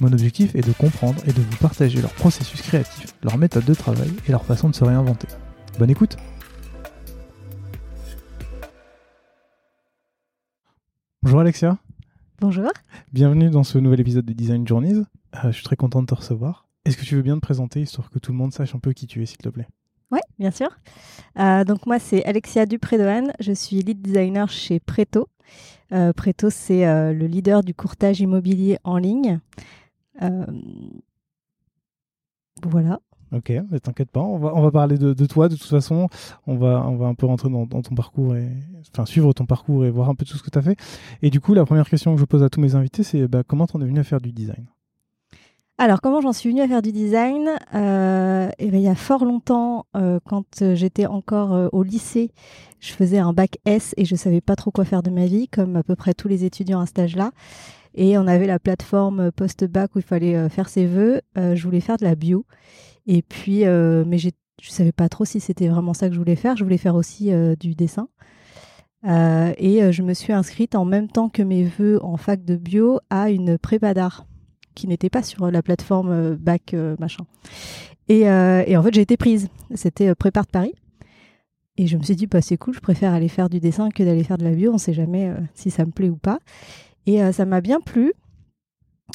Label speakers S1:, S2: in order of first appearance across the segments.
S1: Mon objectif est de comprendre et de vous partager leur processus créatif, leur méthode de travail et leur façon de se réinventer. Bonne écoute Bonjour Alexia.
S2: Bonjour.
S1: Bienvenue dans ce nouvel épisode de Design Journeys. Euh, je suis très content de te recevoir. Est-ce que tu veux bien te présenter, histoire que tout le monde sache un peu qui tu es, s'il te plaît?
S2: Oui, bien sûr. Euh, donc moi, c'est Alexia Dupré-Dohan. Je suis lead designer chez Preto. Euh, Preto, c'est le leader du courtage immobilier en ligne. Voilà.
S1: Ok, ne t'inquiète pas, on va, on va parler de, toi de toute façon. On va, on va un peu rentrer dans, ton parcours et enfin suivre ton parcours et voir un peu tout ce que tu as fait. Et du coup, la première question que je pose à tous mes invités, c'est bah, comment tu en es venu à faire du design?
S2: Alors, comment j'en suis venue à faire du design? Euh, eh ben, Il y a fort longtemps, euh, quand j'étais encore euh, au lycée, je faisais un bac S et je ne savais pas trop quoi faire de ma vie, comme à peu près tous les étudiants à cet âge-là. Et on avait la plateforme post-bac où il fallait faire ses vœux. je voulais faire de la bio. Et puis, mais je ne savais pas trop si c'était vraiment ça que je voulais faire. Je voulais faire aussi du dessin. et je me suis inscrite en même temps que mes vœux en fac de bio à une prépa d'art qui n'était pas sur la plateforme euh, bac euh, machin. Euh, et, en fait, j'ai été prise. C'était Prépare de Paris. Et je me suis dit, bah, c'est cool, je préfère aller faire du dessin que d'aller faire de la bio. On ne sait jamais si ça me plaît ou pas. Et ça m'a bien plu.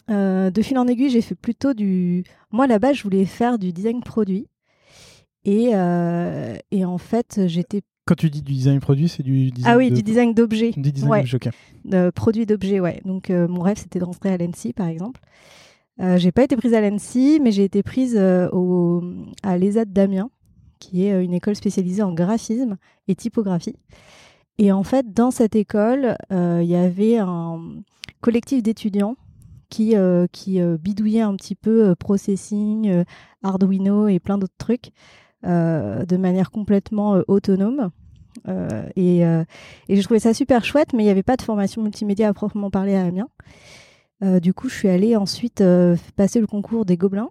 S2: de fil en aiguille, j'ai fait plutôt du. Moi, là-bas, je voulais faire du design produit. Et, et en fait, j'étais
S1: quand tu dis du design produit, c'est du design.
S2: Ah oui, du design d'objets.
S1: Du design d'objets, ok.
S2: De produits d'objets, ouais. Donc euh, mon rêve, c'était de rentrer à l'ENSI, par exemple. Euh, j'ai pas été prise à l'ENSI, mais j'ai été prise euh, au, à l'ESAD d'Amiens, qui est euh, une école spécialisée en graphisme et typographie. Et en fait, dans cette école, il y avait un collectif d'étudiants qui, qui bidouillait un petit peu processing, Arduino et plein d'autres trucs. Euh, de manière complètement euh, autonome. Euh, et, et je trouvais ça super chouette, mais il n'y avait pas de formation multimédia à proprement parler à Amiens. du coup, je suis allée ensuite passer le concours des Gobelins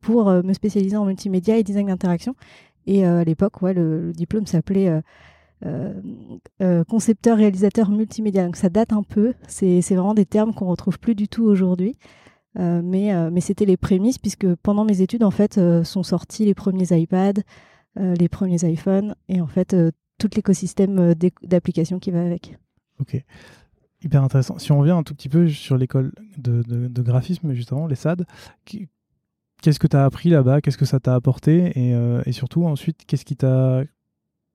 S2: pour me spécialiser en multimédia et design d'interaction. Et à l'époque, le, diplôme s'appelait concepteur réalisateur multimédia. Donc ça date un peu. C'est vraiment des termes qu'on retrouve plus du tout aujourd'hui. Euh, mais, euh, c'était les prémices, puisque pendant mes études, en fait, euh, sont sortis les premiers iPads, les premiers iPhones, et en fait, tout l'écosystème d'applications qui va avec.
S1: Ok. Hyper intéressant. Si on revient un tout petit peu sur l'école de, de, graphisme, justement, les SAD, qu'est-ce que tu as appris là-bas? Qu'est-ce que ça t'a apporté? Et, et, surtout, ensuite, qu'est-ce qui t'a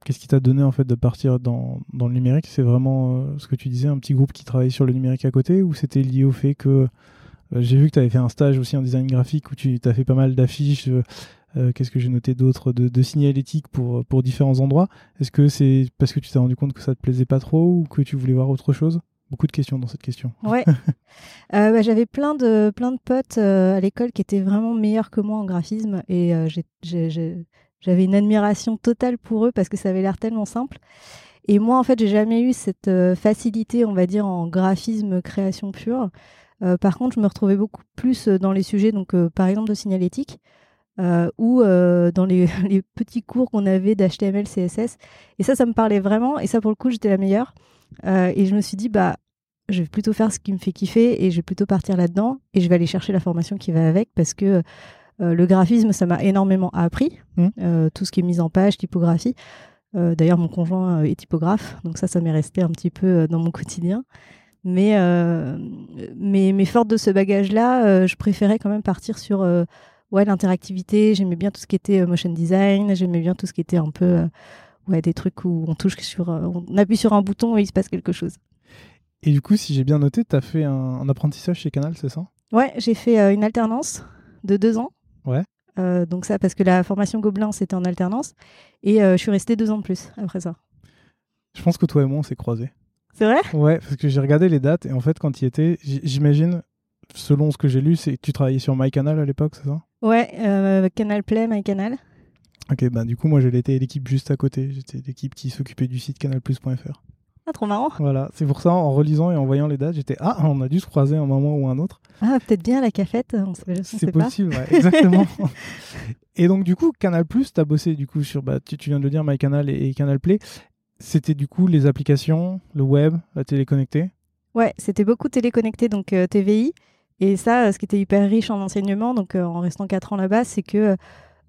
S1: Qu'est-ce qui t'a donné en fait de partir dans, dans le numérique? C'est vraiment ce que tu disais, un petit groupe qui travaillait sur le numérique à côté ou c'était lié au fait que euh, j'ai vu que tu avais fait un stage aussi en design graphique où tu as fait pas mal d'affiches. Euh, euh, qu'est-ce que j'ai noté d'autre de, de signalétique pour, pour différents endroits Est-ce que c'est parce que tu t'es rendu compte que ça te plaisait pas trop ou que tu voulais voir autre chose? Beaucoup de questions dans cette question.
S2: Ouais. bah, J'avais plein de, plein de potes à l'école qui étaient vraiment meilleurs que moi en graphisme et j'avais une admiration totale pour eux parce que ça avait l'air tellement simple. Et moi, en fait, j'ai jamais eu cette facilité, on va dire, en graphisme création pure. Euh, par contre, je me retrouvais beaucoup plus euh, dans les sujets, donc euh, par exemple de signalétique, ou dans les, petits cours qu'on avait d'HTML, CSS. Et ça, ça me parlait vraiment. Et ça, pour le coup, j'étais la meilleure. et je me suis dit, bah, je vais plutôt faire ce qui me fait kiffer et je vais plutôt partir là-dedans. Et je vais aller chercher la formation qui va avec parce que le graphisme, ça m'a énormément appris. Mmh. tout ce qui est mise en page, typographie. D'ailleurs, mon conjoint est typographe, donc ça, ça m'est resté un petit peu dans mon quotidien. Mais, euh, mais, mais, forte de ce bagage-là, euh, je préférais quand même partir sur euh, ouais, l'interactivité. J'aimais bien tout ce qui était motion design. J'aimais bien tout ce qui était un peu ouais, des trucs où on touche sur, on appuie sur un bouton et il se passe quelque chose.
S1: Et du coup, si j'ai bien noté, tu as fait un, apprentissage chez Canal, c'est ça?
S2: Ouais, j'ai fait une alternance de deux ans.
S1: Ouais.
S2: donc ça, parce que la formation Gobelin, c'était en alternance. Et je suis restée deux ans de plus après ça.
S1: Je pense que toi et moi, on s'est croisés.
S2: C'est vrai?
S1: Ouais, parce que j'ai regardé les dates et en fait, quand tu y étais, j'imagine, selon ce que j'ai lu, c'est que tu travaillais sur MyCanal à l'époque, c'est ça?
S2: Ouais, euh, Canal Play, MyCanal.
S1: Ok, bah du coup, moi, j'étais l'équipe juste à côté. J'étais l'équipe qui s'occupait du site canalplus.fr.
S2: Ah, trop marrant.
S1: Voilà, c'est pour ça, en relisant et en voyant les dates, j'étais Ah, on a dû se croiser un moment ou un autre.
S2: Ah, peut-être bien la cafette,
S1: C'est possible, ouais, exactement. et donc, du coup, Canal Plus, tu as bossé du coup sur, bah, tu, viens de le dire, MyCanal et, et Canal Play. C'était du coup les applications, le web, la téléconnectée?
S2: Ouais, c'était beaucoup téléconnecté, donc euh, TVI. Et ça, euh, ce qui était hyper riche en enseignement, donc euh, en restant 4 ans là-bas, c'est que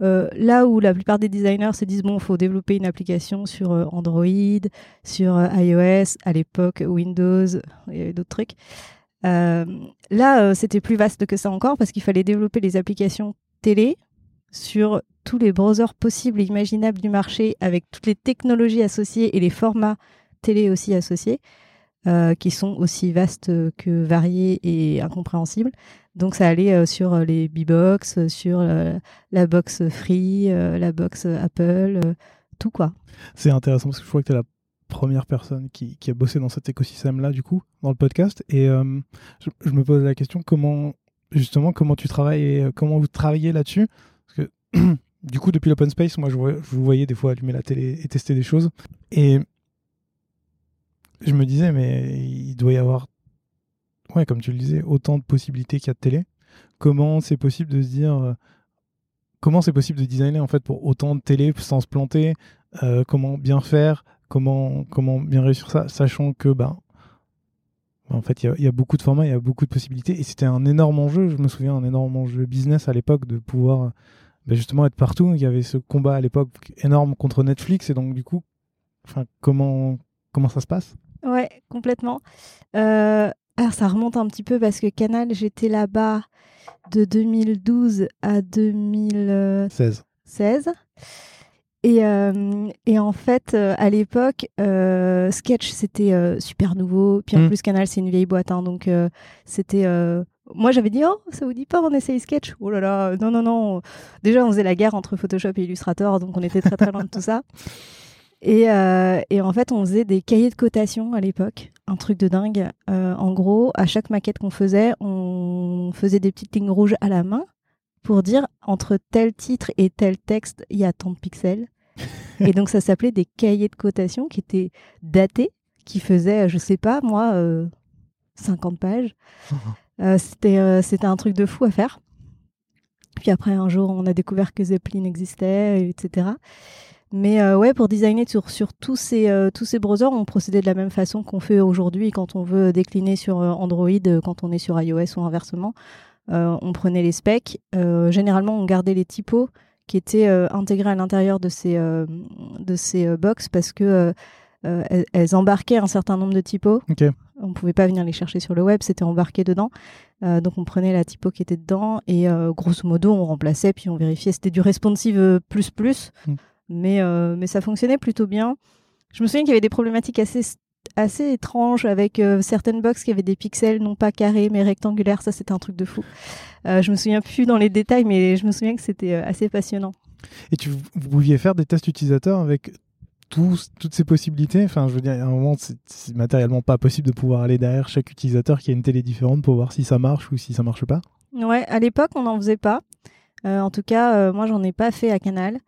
S2: là où la plupart des designers se disent, bon, faut développer une application sur Android, sur iOS, à l'époque Windows, il y avait d'autres trucs. là, c'était plus vaste que ça encore parce qu'il fallait développer les applications télé sur tous les browsers possibles et imaginables du marché avec toutes les technologies associées et les formats télé aussi associés. Euh, qui sont aussi vastes que variés et incompréhensibles. Donc ça allait euh, sur les B-Box, sur euh, la box Free, la box Apple, tout quoi.
S1: C'est intéressant parce que je crois que tu es la première personne qui, a bossé dans cet écosystème-là, du coup, dans le podcast. Et je, me pose la question, comment, justement, comment tu travailles et comment vous travaillez là-dessus? Parce que, du coup, depuis l'open space, moi, je, vous voyais des fois allumer la télé et tester des choses. Et je me disais, mais il doit y avoir, comme tu le disais, autant de possibilités qu'il y a de télé. Comment c'est possible de se dire, euh, comment c'est possible de designer en fait pour autant de télé sans se planter? Euh, Comment bien faire? Comment bien réussir ça, sachant que ben en fait, il y, a beaucoup de formats, il y a beaucoup de possibilités. Et c'était un énorme enjeu, je me souviens, un énorme enjeu business à l'époque de pouvoir ben, justement être partout. Il y avait ce combat à l'époque énorme contre Netflix. Et donc, du coup, comment ça se passe?
S2: Ouais, complètement. Euh, alors ça remonte un petit peu parce que Canal, j'étais là-bas de 2012 à 2016. 16. Et, euh, et, en fait, euh, à l'époque, Sketch, c'était super nouveau. Puis en mm. plus, Canal, c'est une vieille boîte. Hein, donc, c'était. Moi, j'avais dit, oh, ça vous dit pas, on essaye Sketch? Oh là là, non, non, non. Déjà, on faisait la guerre entre Photoshop et Illustrator, donc on était très, très loin de tout ça. Euh, et, en fait, on faisait des cahiers de cotation à l'époque, un truc de dingue. Euh, en gros, à chaque maquette qu'on faisait, on faisait des petites lignes rouges à la main pour dire entre tel titre et tel texte, il y a tant de pixels. et donc, ça s'appelait des cahiers de cotation qui étaient datés, qui faisaient, je sais pas, moi, 50 euh, pages. c'était, c'était un truc de fou à faire. Puis après, un jour, on a découvert que Zeppelin existait, etc. Mais euh, ouais, pour designer sur, sur tous, ces, euh, tous ces browsers, on procédait de la même façon qu'on fait aujourd'hui quand on veut décliner sur euh, Android, quand on est sur iOS ou inversement. on prenait les specs. généralement, on gardait les typos qui étaient intégrés à l'intérieur de ces, de ces box parce que elles, embarquaient un certain nombre de typos. On ne pouvait pas venir les chercher sur le web, c'était embarqué dedans. donc on prenait la typo qui était dedans et grosso modo on remplaçait puis on vérifiait. C'était du responsive plus plus. Mm. Mais, euh, mais ça fonctionnait plutôt bien. Je me souviens qu'il y avait des problématiques assez, assez étranges avec euh, certaines box qui avaient des pixels non pas carrés mais rectangulaires. Ça, c'était un truc de fou. Euh, je me souviens plus dans les détails, mais je me souviens que c'était euh, assez passionnant.
S1: Et tu, vous pouviez faire des tests utilisateurs avec tous, toutes ces possibilités? Enfin, je veux dire, à un moment, c'est matériellement pas possible de pouvoir aller derrière chaque utilisateur qui a une télé différente pour voir si ça marche ou si ça marche pas?
S2: Ouais, à l'époque, on n'en faisait pas. En tout cas, moi, j'en ai pas fait à Canal.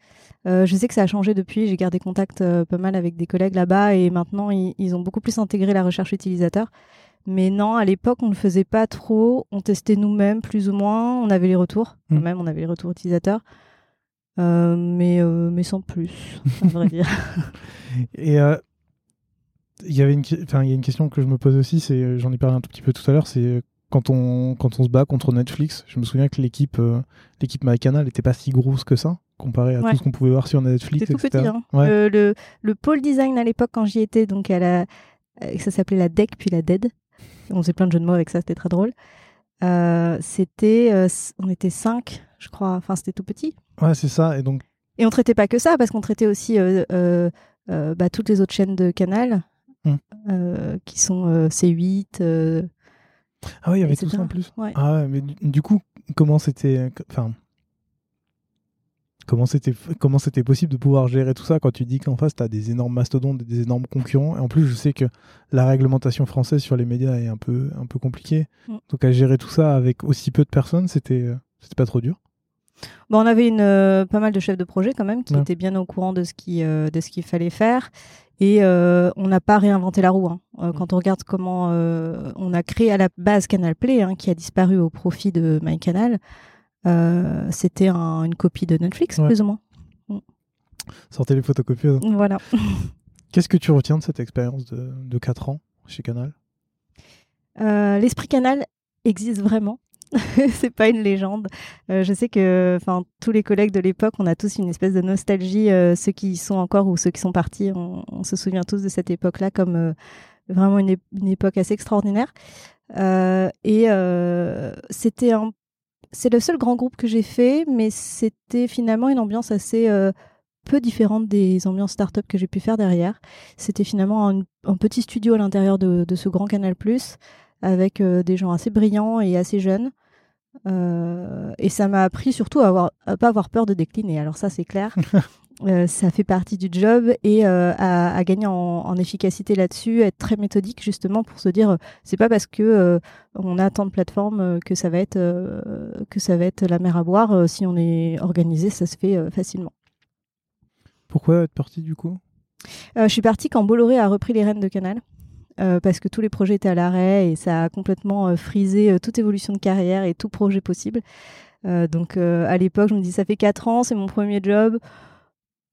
S2: Euh, je sais que ça a changé depuis. J'ai gardé contact euh, pas mal avec des collègues là-bas et maintenant ils, ont beaucoup plus intégré la recherche utilisateur. Mais non, à l'époque, on ne le faisait pas trop. On testait nous-mêmes, plus ou moins. On avait les retours. Mmh. Même, on avait les retours utilisateurs. Euh, mais, mais sans plus, à vrai dire.
S1: Et il y avait une, enfin, il y a une question que je me pose aussi. C'est, j'en ai parlé un tout petit peu tout à l'heure. C'est quand on, quand on se bat contre Netflix. Je me souviens que l'équipe, l'équipe MyCanal n'était pas si grosse que ça comparé à tout ce qu'on pouvait voir sur Netflix.
S2: C'était tout petit. Hein. Le, le, pôle design à l'époque, quand j'y étais, donc à la, euh, ça s'appelait la DEC puis la DED. On faisait plein de jeux de mots avec ça, c'était très drôle. Euh, c'était, euh, on était cinq, je crois. Enfin, c'était tout petit.
S1: Ouais, c'est ça. Et donc.
S2: Et on traitait pas que ça, parce qu'on traitait aussi bah, toutes les autres chaînes de Canal,
S1: Hmm.
S2: qui sont C8.
S1: Ah oui, il y avait tout ça en plus.
S2: Ouais.
S1: Ah ouais, mais du, du coup, comment c'était. Enfin. Comment c'était, comment c'était possible de pouvoir gérer tout ça quand tu dis qu'en face, tu as des énormes mastodontes, des énormes concurrents? Et en plus, je sais que la réglementation française sur les médias est un peu, un peu compliquée.
S2: Mm.
S1: Donc, à gérer tout ça avec aussi peu de personnes, c'était, euh, c'était pas trop dur?
S2: Bon, on avait une, euh, pas mal de chefs de projet quand même qui
S1: Ouais.
S2: étaient bien au courant de ce qui, euh, de ce qu'il fallait faire. Et euh, on n'a pas réinventé la roue. hein. Euh, quand on regarde comment euh, on a créé à la base Canal Play, hein, qui a disparu au profit de MyCanal, c'était un- une copie de Netflix,
S1: Ouais.
S2: plus ou moins.
S1: Sortez les photocopieuses.
S2: Voilà.
S1: Qu'est-ce que tu retiens de cette expérience de, de 4 ans chez Canal?
S2: L'esprit Canal existe vraiment. c'est pas une légende. Euh, je sais que, tous les collègues de l'époque, on a tous une espèce de nostalgie. euh, ceux qui y sont encore ou ceux qui sont partis, on, se souvient tous de cette époque-là comme euh, vraiment une, ép- une époque assez extraordinaire. Et c'était un, c'est le seul grand groupe que j'ai fait, mais c'était finalement une ambiance assez peu différente des ambiances start-up que j'ai pu faire derrière. C'était finalement un, petit studio à l'intérieur de, ce grand Canal avec des gens assez brillants et assez jeunes. Euh, et ça m'a appris surtout à, avoir, à pas avoir peur de décliner. Alors ça, c'est clair. Euh, ça fait partie du job et euh, à, à gagner en, en efficacité là-dessus, être très méthodique justement pour se dire c'est pas parce que on a tant de plateformes que ça va être que ça va être la mer à boire. Si on est organisé, ça se fait facilement.
S1: Pourquoi être parti du coup?
S2: Je suis partie quand Bolloré a repris les rênes de Canal. Euh, parce que tous les projets étaient à l'arrêt et ça a complètement euh, frisé euh, toute évolution de carrière et tout projet possible. Donc à l'époque, je me dis ça fait 4 ans, c'est mon premier job.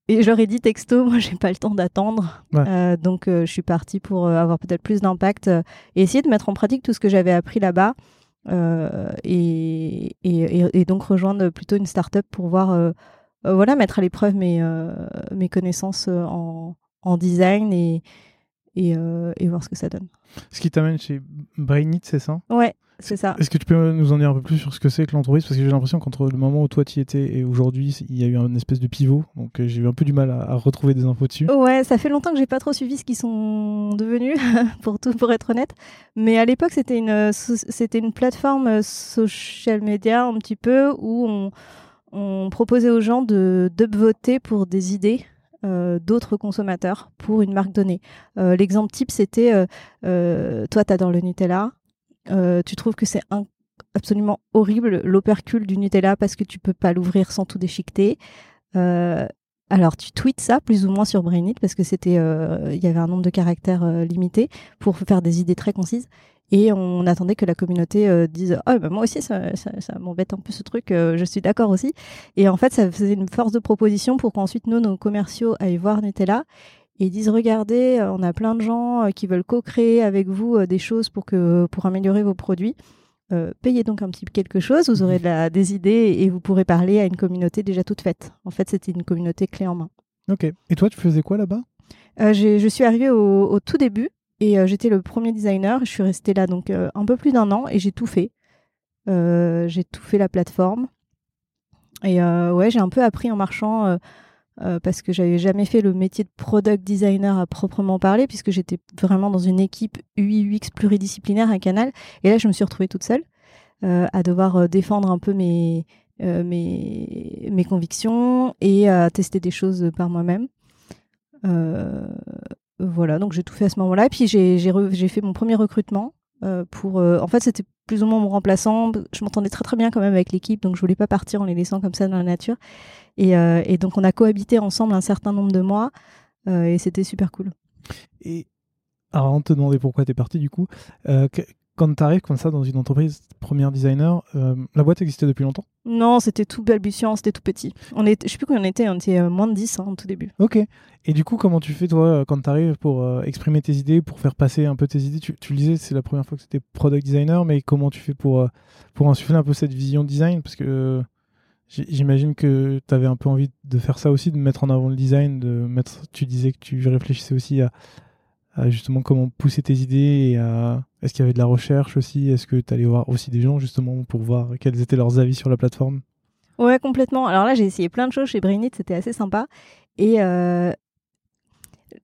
S2: Et je leur ai dit texto, moi j'ai pas le temps d'attendre.
S1: Ouais.
S2: Donc je suis partie pour avoir peut-être plus d'impact et essayer de mettre en pratique tout ce que j'avais appris là-bas. et, et, et- et donc rejoindre plutôt une start-up pour voir, voilà, mettre à l'épreuve mes, euh, mes connaissances en, en design et, et, euh, et voir ce que ça donne.
S1: Ce qui t'amène chez Brainit, c'est ça?
S2: Ouais, c'est ça.
S1: Est-ce que tu peux nous en dire un peu plus sur ce que c'est que l'entreprise? Parce que j'ai l'impression qu'entre le moment où toi tu y étais et aujourd'hui, il y a eu une espèce de pivot. Donc euh, j'ai eu un peu du mal à, à retrouver des infos dessus.
S2: Ouais, ça fait longtemps que j'ai pas trop suivi ce qu'ils sont devenus, pour tout, pour être honnête. Mais à l'époque, c'était une, euh, c'était une plateforme social media un petit peu où on, on proposait aux gens de d'upvoter pour des idées euh, d'autres consommateurs pour une marque donnée. Euh, L'exemple type, c'était euh, toi, tu adores le Nutella, tu trouves que c'est absolument horrible l'opercule du Nutella parce que tu peux pas l'ouvrir sans tout déchiqueter. Alors, tu tweets ça plus ou moins sur Brainit parce que c'était, il y avait un nombre de caractères limité pour faire des idées très concises. Et on attendait que la communauté euh, dise Ah, bah, moi aussi, ça, ça, ça m'embête un peu ce truc, euh, je suis d'accord aussi. Et en fait, ça faisait une force de proposition pour qu'ensuite, nous, nos commerciaux, aillent voir Nutella et disent Regardez, euh, on a plein de gens qui veulent co-créer avec vous des choses pour, que, pour améliorer vos produits. Euh, payez donc un petit quelque chose, vous aurez de la- des idées et vous pourrez parler à une communauté déjà toute faite. En fait, c'était une communauté clé en main.
S1: Ok. Et toi, tu faisais quoi là-bas?
S2: Euh, je suis arrivée au, au tout début et euh, j'étais le premier designer. Je suis restée là donc euh, un peu plus d'un an et j'ai tout fait. Euh, j'ai tout fait la plateforme. Et ouais, j'ai un peu appris en marchant parce que j'avais jamais fait le métier de product designer à proprement parler puisque j'étais vraiment dans une équipe UI UX pluridisciplinaire à Canal. Et là, je me suis retrouvée toute seule à devoir défendre un peu mes, mes, mes convictions et à tester des choses par moi-même. Voilà, donc j'ai tout fait à ce moment-là. Puis j'ai fait mon premier recrutement euh, pour. euh, en fait, c'était plus ou moins mon remplaçant. Je m'entendais très très bien quand même avec l'équipe, donc je voulais pas partir en les laissant comme ça dans la nature. Et, euh, et donc on a cohabité ensemble un certain nombre de mois et c'était super cool.
S1: Et avant de te demander pourquoi tu es parti du coup, quand tu arrives comme ça dans une entreprise, première designer, la boîte existait depuis longtemps?
S2: Non, c'était tout balbutiant, c'était tout petit. On est, je sais plus combien on était, on était euh, moins de 10 hein, au tout début.
S1: Ok. Et du coup, comment tu fais toi euh, quand tu arrives pour euh, exprimer tes idées, pour faire passer un peu tes idées? Tu, le disais, c'est la première fois que c'était product designer, mais comment tu fais pour, pour insuffler un peu cette vision design? Parce que j'imagine que tu avais un peu envie de faire ça aussi, de mettre en avant le design, de mettre. Tu disais que tu réfléchissais aussi à, justement comment pousser tes idées et à. Est-ce qu'il y avait de la recherche aussi? Est-ce que tu allais voir aussi des gens justement pour voir quels étaient leurs avis sur la plateforme?
S2: Ouais, complètement. Alors là, j'ai essayé plein de choses chez Brainit, c'était assez sympa. Et euh,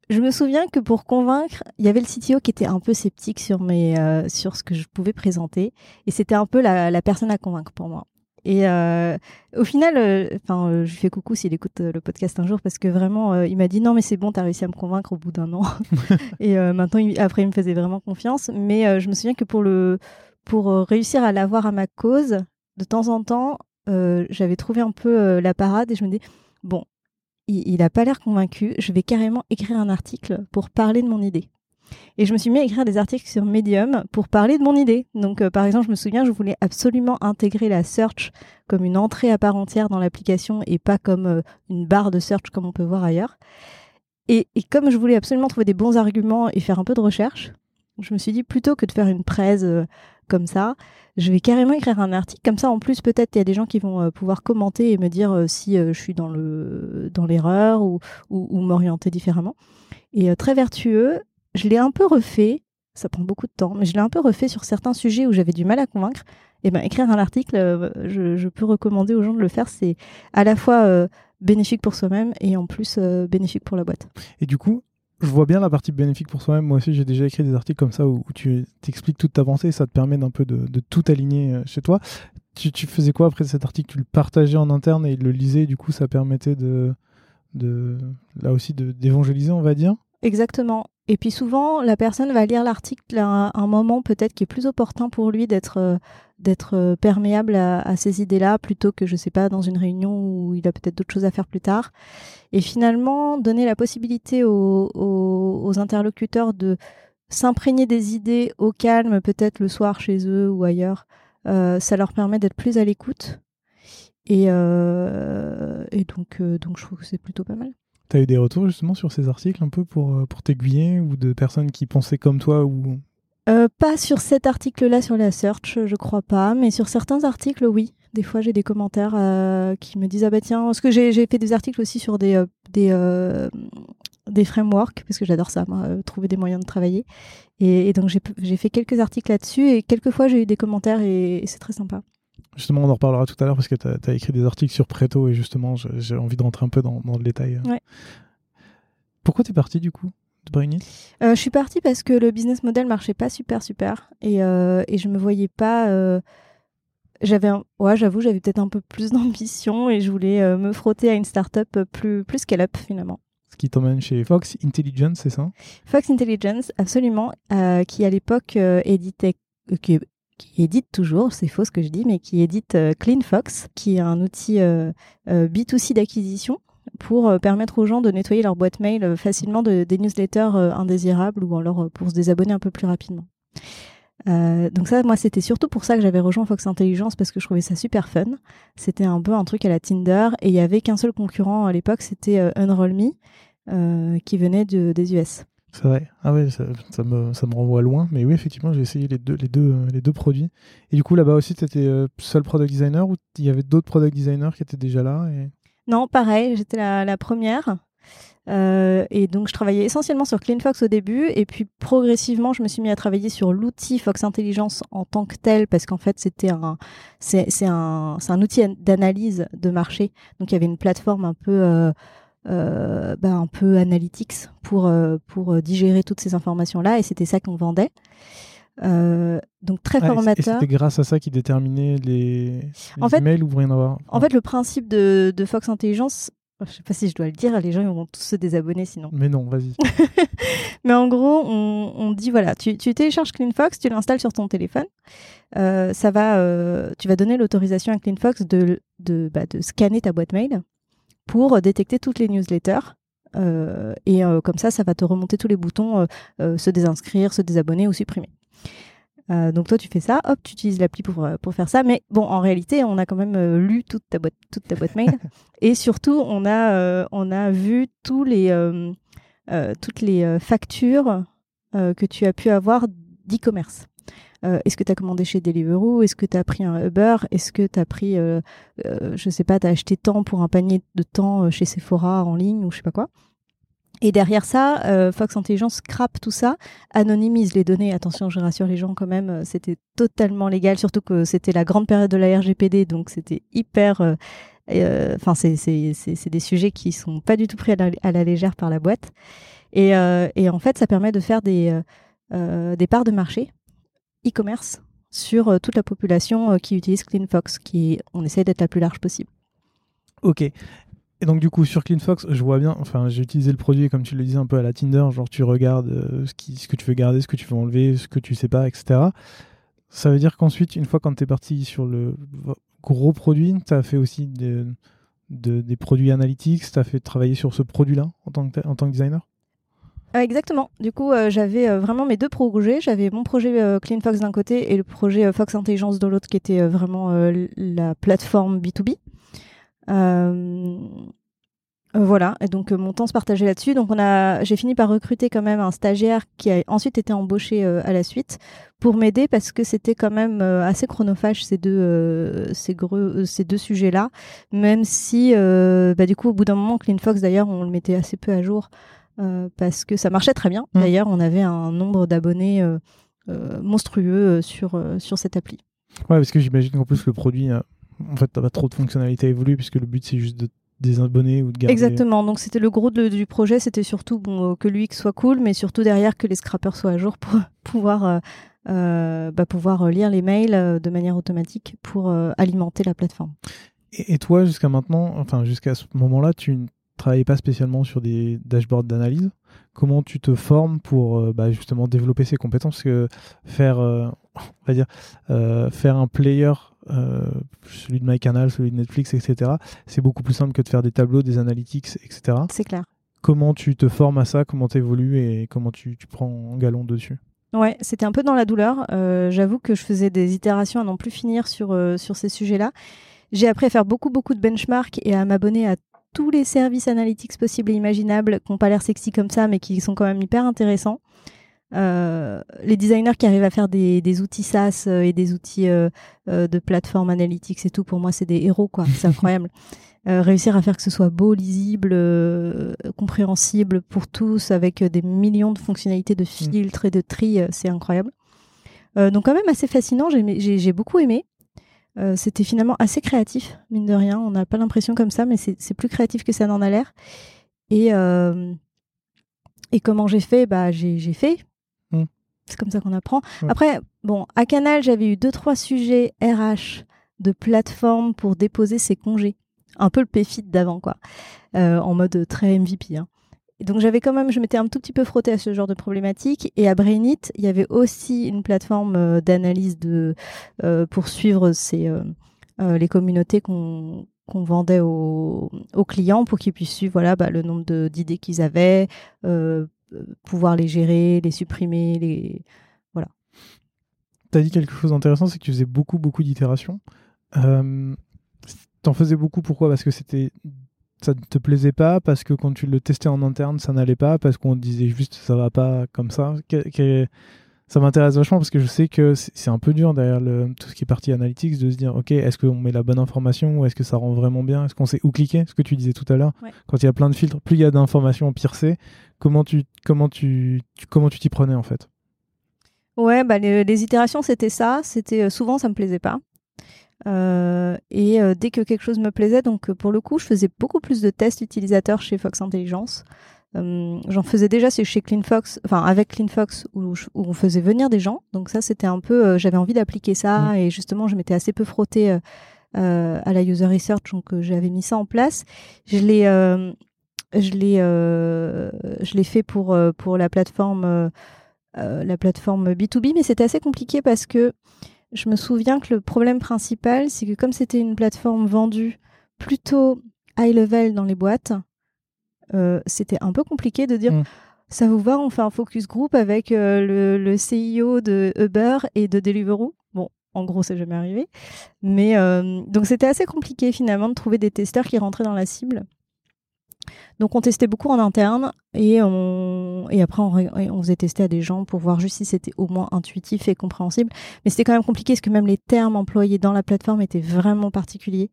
S2: je me souviens que pour convaincre, il y avait le CTO qui était un peu sceptique sur mes, euh, ce que je pouvais présenter, et c'était un peu la, la, personne à convaincre pour moi. Et euh, au final, euh, enfin, euh, je lui fais coucou s'il écoute le podcast un jour parce que vraiment, il m'a dit non mais c'est bon, t'as réussi à me convaincre au bout d'un an. et maintenant, il, après, il me faisait vraiment confiance. Mais je me souviens que pour le, pour réussir à l'avoir à ma cause, de temps en temps, j'avais trouvé un peu la parade et je me dis bon, il, n'a pas l'air convaincu, je vais carrément écrire un article pour parler de mon idée. Et je me suis mis à écrire des articles sur Medium pour parler de mon idée. Donc, euh, par exemple, je me souviens, je voulais absolument intégrer la search comme une entrée à part entière dans l'application et pas comme euh, une barre de search comme on peut voir ailleurs. Et, comme je voulais absolument trouver des bons arguments et faire un peu de recherche, je me suis dit plutôt que de faire une presse euh, comme ça, je vais carrément écrire un article. Comme ça, en plus, peut-être il y a des gens qui vont pouvoir commenter et me dire si je suis dans le dans l'erreur ou, ou m'orienter différemment. Et très vertueux, je l'ai un peu refait. Ça prend beaucoup de temps, mais je l'ai un peu refait sur certains sujets où j'avais du mal à convaincre. Et eh ben écrire un article, euh, je, peux recommander aux gens de le faire. C'est à la fois euh, bénéfique pour soi-même et en plus euh, bénéfique pour la boîte.
S1: Et du coup, je vois bien la partie bénéfique pour soi-même. Moi aussi, j'ai déjà écrit des articles comme ça où, tu t'expliques toute ta pensée. Ça te permet d'un peu de, tout aligner chez toi. Tu, tu, faisais quoi après cet article? Tu le partageais en interne et le lisait. du coup, ça permettait de, de là aussi d'évangéliser, on va dire?
S2: Exactement. Et puis souvent, la personne va lire l'article à un moment peut-être qui est plus opportun pour lui d'être euh, d'être euh, perméable à, ces idées-là plutôt que je sais pas dans une réunion où il a peut-être d'autres choses à faire plus tard. Et finalement, donner la possibilité aux, interlocuteurs de s'imprégner des idées au calme, peut-être le soir chez eux ou ailleurs, euh, ça leur permet d'être plus à l'écoute. Et, donc, donc je trouve que c'est plutôt pas mal.
S1: Tu as eu des retours justement sur ces articles un peu pour, euh, pour t'aiguiller ou de personnes qui pensaient comme toi ou
S2: euh, Pas sur cet article-là sur la search, je crois pas, mais sur certains articles, oui. Des fois, j'ai des commentaires euh, qui me disent Ah bah tiens, parce que j'ai fait des articles aussi sur des, des, des frameworks, parce que j'adore ça, moi, trouver des moyens de travailler. Et, donc, j'ai fait quelques articles là-dessus et quelquefois, j'ai eu des commentaires et c'est très sympa.
S1: Justement, on en reparlera tout à l'heure parce que tu as, écrit des articles sur Preto et justement, j'ai envie de rentrer un peu dans, le détail.
S2: Ouais.
S1: Pourquoi tu es parti du coup de Brainit
S2: euh, Je suis partie parce que le business model marchait pas super super et, euh, et je me voyais pas. Euh, j'avais, ouais, j'avoue, j'avais peut-être un peu plus d'ambition et je voulais euh, me frotter à une startup plus plus scale-up finalement.
S1: Ce qui t'emmène chez Fox Intelligence, c'est ça?
S2: Fox Intelligence, absolument, qui à l'époque éditait, qui qui édite toujours, c'est faux ce que je dis, mais qui édite euh, CleanFox, qui est un outil euh, euh, B2C d'acquisition pour permettre aux gens de nettoyer leur boîte mail facilement de, des newsletters indésirables ou alors pour se désabonner un peu plus rapidement. donc ça, moi, c'était surtout pour ça que j'avais rejoint Fox Intelligence parce que je trouvais ça super fun. C'était un peu un truc à la Tinder et il y avait qu'un seul concurrent à l'époque, c'était Unroll.me qui venait de, des US.
S1: C'est vrai. Ah ouais, ça, me, ça, me, renvoie loin. Mais oui, effectivement, j'ai essayé les deux, les, deux, les deux produits. Et du coup, là-bas aussi, tu étais euh, seul product designer ou il y avait d'autres product designers qui étaient déjà là.
S2: Non, pareil, j'étais la, la, première. Euh, et donc, je travaillais essentiellement sur CleanFox au début. Et puis, progressivement, je me suis mis à travailler sur l'outil Fox Intelligence en tant que tel, parce qu'en fait, c'était un, c'est, un, un outil d'analyse de marché. Donc, il y avait une plateforme un peu. Euh, euh, bah, un peu analytics pour, euh, pour euh, digérer toutes ces informations-là, et c'était ça qu'on vendait. donc très formateur.
S1: c'était grâce à ça qui déterminait les, les emails ou rien à voir?
S2: En fait, le principe de, de Fox Intelligence, je sais pas si je dois le dire, les gens vont tous se désabonner sinon.
S1: Mais non, vas-y.
S2: Mais en gros, on, on dit voilà, tu, tu télécharges CleanFox, tu l'installes sur ton téléphone. Euh, ça va, euh, tu vas donner l'autorisation à CleanFox de, de, bah, de scanner ta boîte mail pour détecter toutes les newsletters. Euh, et euh, comme ça, ça va te remonter tous les boutons, euh, se désinscrire, se désabonner ou supprimer. donc toi, tu fais ça, hop, tu utilises l'appli pour, pour faire ça. Mais bon, en réalité, on a quand même lu toute ta boîte, toute ta boîte mail. et surtout, on a, on a vu tous les, toutes les factures que tu as pu avoir d'e-commerce. Euh, est-ce que tu as commandé chez Deliveroo? Est-ce que tu as pris un Uber? Est-ce que tu as pris, euh, euh, sais pas, tu acheté tant pour un panier de temps chez Sephora en ligne ou je sais pas quoi? Et derrière ça, Fox Intelligence scrape tout ça, anonymise les données. Attention, je rassure les gens quand même, c'était totalement légal, surtout que c'était la grande période de la RGPD, donc c'était hyper Enfin, c'est des sujets qui sont pas du tout pris à la, légère par la boîte. Et, en fait, ça permet de faire des parts de marché e-commerce sur toute la population qui utilise CleanFox, qui on essaie d'être la plus large possible.
S1: Ok. Et donc du coup sur CleanFox, je vois bien, enfin j'ai utilisé le produit comme tu le disais un peu à la Tinder, genre tu regardes euh, ce, que tu veux garder, ce que tu veux enlever, ce que tu sais pas, etc. Ça veut dire qu'ensuite, une fois quand tu es parti sur le gros produit, tu as fait aussi des, produits analytics, tu as fait travailler sur ce produit-là en tant que designer?
S2: Exactement. Du coup, euh, j'avais euh, vraiment mes deux projets. J'avais mon projet CleanFox d'un côté et le projet Fox Intelligence de l'autre, qui était vraiment la plateforme B2B. Euh, voilà, et donc euh, mon temps se partageait là-dessus. Donc j'ai fini par recruter quand même un stagiaire qui a ensuite été embauché euh, à la suite pour m'aider parce que c'était quand même assez chronophage ces deux, ces deux sujets-là. Même si, bah, du coup, au bout d'un moment, CleanFox d'ailleurs, on le mettait assez peu à jour parce que ça marchait très bien. Mmh. D'ailleurs, on avait un nombre d'abonnés monstrueux sur sur cette appli.
S1: Ouais, parce que j'imagine qu'en plus le produit en fait, t'as pas trop de fonctionnalités à évoluer puisque le but c'est juste de désabonner ou de garder.
S2: Exactement. Donc c'était le gros du projet, c'était surtout bon, euh, que l'UX soit cool, mais surtout derrière que les scrappers soient à jour pour pouvoir euh, euh, bah, pouvoir lire les mails de manière automatique pour alimenter la plateforme.
S1: Et, toi, jusqu'à maintenant, enfin jusqu'à ce moment-là, tu travaillais pas spécialement sur des dashboards d'analyse. Comment tu te formes pour bah, justement développer ces compétences? Parce que faire, on va dire, faire un player euh, celui de MyCanal, celui de Netflix, etc. C'est beaucoup plus simple que de faire des tableaux, des analytics, etc.
S2: C'est clair.
S1: Comment tu te formes à ça? Comment tu évolues et comment tu, tu prends un galon dessus?
S2: Ouais, c'était un peu dans la douleur. Euh, j'avoue que je faisais des itérations à n'en plus finir sur, euh, sur ces sujets-là. J'ai appris à faire beaucoup, beaucoup de benchmarks et à m'abonner à tous les services analytics possibles et imaginables qui n'ont pas l'air sexy comme ça, mais qui sont quand même hyper intéressants. Euh, les designers qui arrivent à faire des, outils SaaS euh, et des outils euh, de plateforme analytics et tout, pour moi, c'est des héros, quoi. C'est incroyable. réussir à faire que ce soit beau, lisible, compréhensible pour tous, avec des millions de fonctionnalités de mm. filtres et de tri, c'est incroyable. donc quand même assez fascinant, j'ai beaucoup aimé. C'était finalement assez créatif, mine de rien. On n'a pas l'impression comme ça, mais c'est plus créatif que ça n'en a l'air. Et, et comment j'ai fait? Bah, J'ai fait. C'est comme ça qu'on apprend. Après, bon, à Canal, j'avais eu deux, trois sujets RH de plateforme pour déposer ses congés. Un peu le PFIT d'avant, quoi. Euh, en mode très MVP. Hein. Donc j'avais quand même, je m'étais un tout petit peu frotté à ce genre de problématique. Et à Brainit, il y avait aussi une plateforme euh, d'analyse de euh, pour suivre les communautés qu'on vendait aux, clients pour qu'ils puissent suivre voilà, bah, le nombre d'idées qu'ils avaient, pouvoir les gérer, les supprimer, les voilà.
S1: Tu as dit quelque chose d'intéressant, c'est que tu faisais beaucoup beaucoup d'itérations. Euh, T'en faisais beaucoup pourquoi? Parce que c'était ça ne te plaisait pas parce que quand tu le testais en interne, ça n'allait pas parce qu'on disait juste ça va pas comme ça? Ça m'intéresse vachement parce que je sais que c'est un peu dur derrière le, tout ce qui est partie analytics de se dire ok est-ce qu'on met la bonne information ou est-ce que ça rend vraiment bien? Est-ce qu'on sait où cliquer? Ce que tu disais tout à l'heure. Quand il y a plein de filtres plus il y a d'informations pire c'est. Comment tu comment tu, comment tu t'y prenais en fait?
S2: Ouais bah les, itérations c'était ça. C'était euh, souvent ça me plaisait pas. Euh, et euh, dès que quelque chose me plaisait donc pour le coup je faisais beaucoup plus de tests utilisateurs chez Fox Intelligence euh, j'en faisais déjà chez CleanFox, enfin avec CleanFox où, où, on faisait venir des gens. Donc ça, c'était un peu, euh, j'avais envie d'appliquer ça et justement, je m'étais assez peu frottée euh, à la user research, donc j'avais mis ça en place. Je l'ai, je l'ai, je l'ai fait pour pour la plateforme, la plateforme B2B, mais c'était assez compliqué parce que je me souviens que le problème principal, c'est que comme c'était une plateforme vendue plutôt high level dans les boîtes, euh, c'était un peu compliqué de dire mm. ça vous va, on fait un focus group avec euh, le, le, CEO de Uber et de Deliveroo. Bon, en gros, c'est jamais arrivé. Mais euh, donc c'était assez compliqué finalement de trouver des testeurs qui rentraient dans la cible. Donc on testait beaucoup en interne et, après on, faisait tester à des gens pour voir juste si c'était au moins intuitif et compréhensible. Mais c'était quand même compliqué parce que même les termes employés dans la plateforme étaient vraiment particuliers.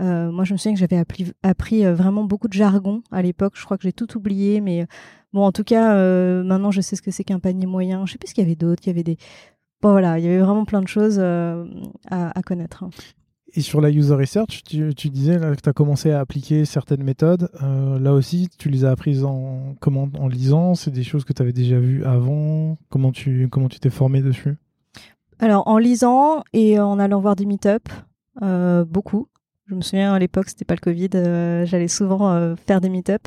S2: Euh, moi, je me souviens que j'avais appris, euh, vraiment beaucoup de jargon à l'époque. Je crois que j'ai tout oublié, mais euh, bon, en tout cas, maintenant, je sais ce que c'est qu'un panier moyen. Je sais plus ce qu'il y avait d'autre. Il y avait des, bon, y avait vraiment plein de choses à, connaître.
S1: Et, sur la user research, tu, disais que tu as commencé à appliquer certaines méthodes. Euh, là aussi, tu les as apprises en, comment, en lisant? C'est des choses que tu avais déjà vues avant? Comment tu comment tu t'es formé dessus?
S2: Alors, en lisant et en allant voir des meet-up, euh, beaucoup. Je me souviens à l'époque, c'était pas le Covid, euh, j'allais souvent faire des meet-up.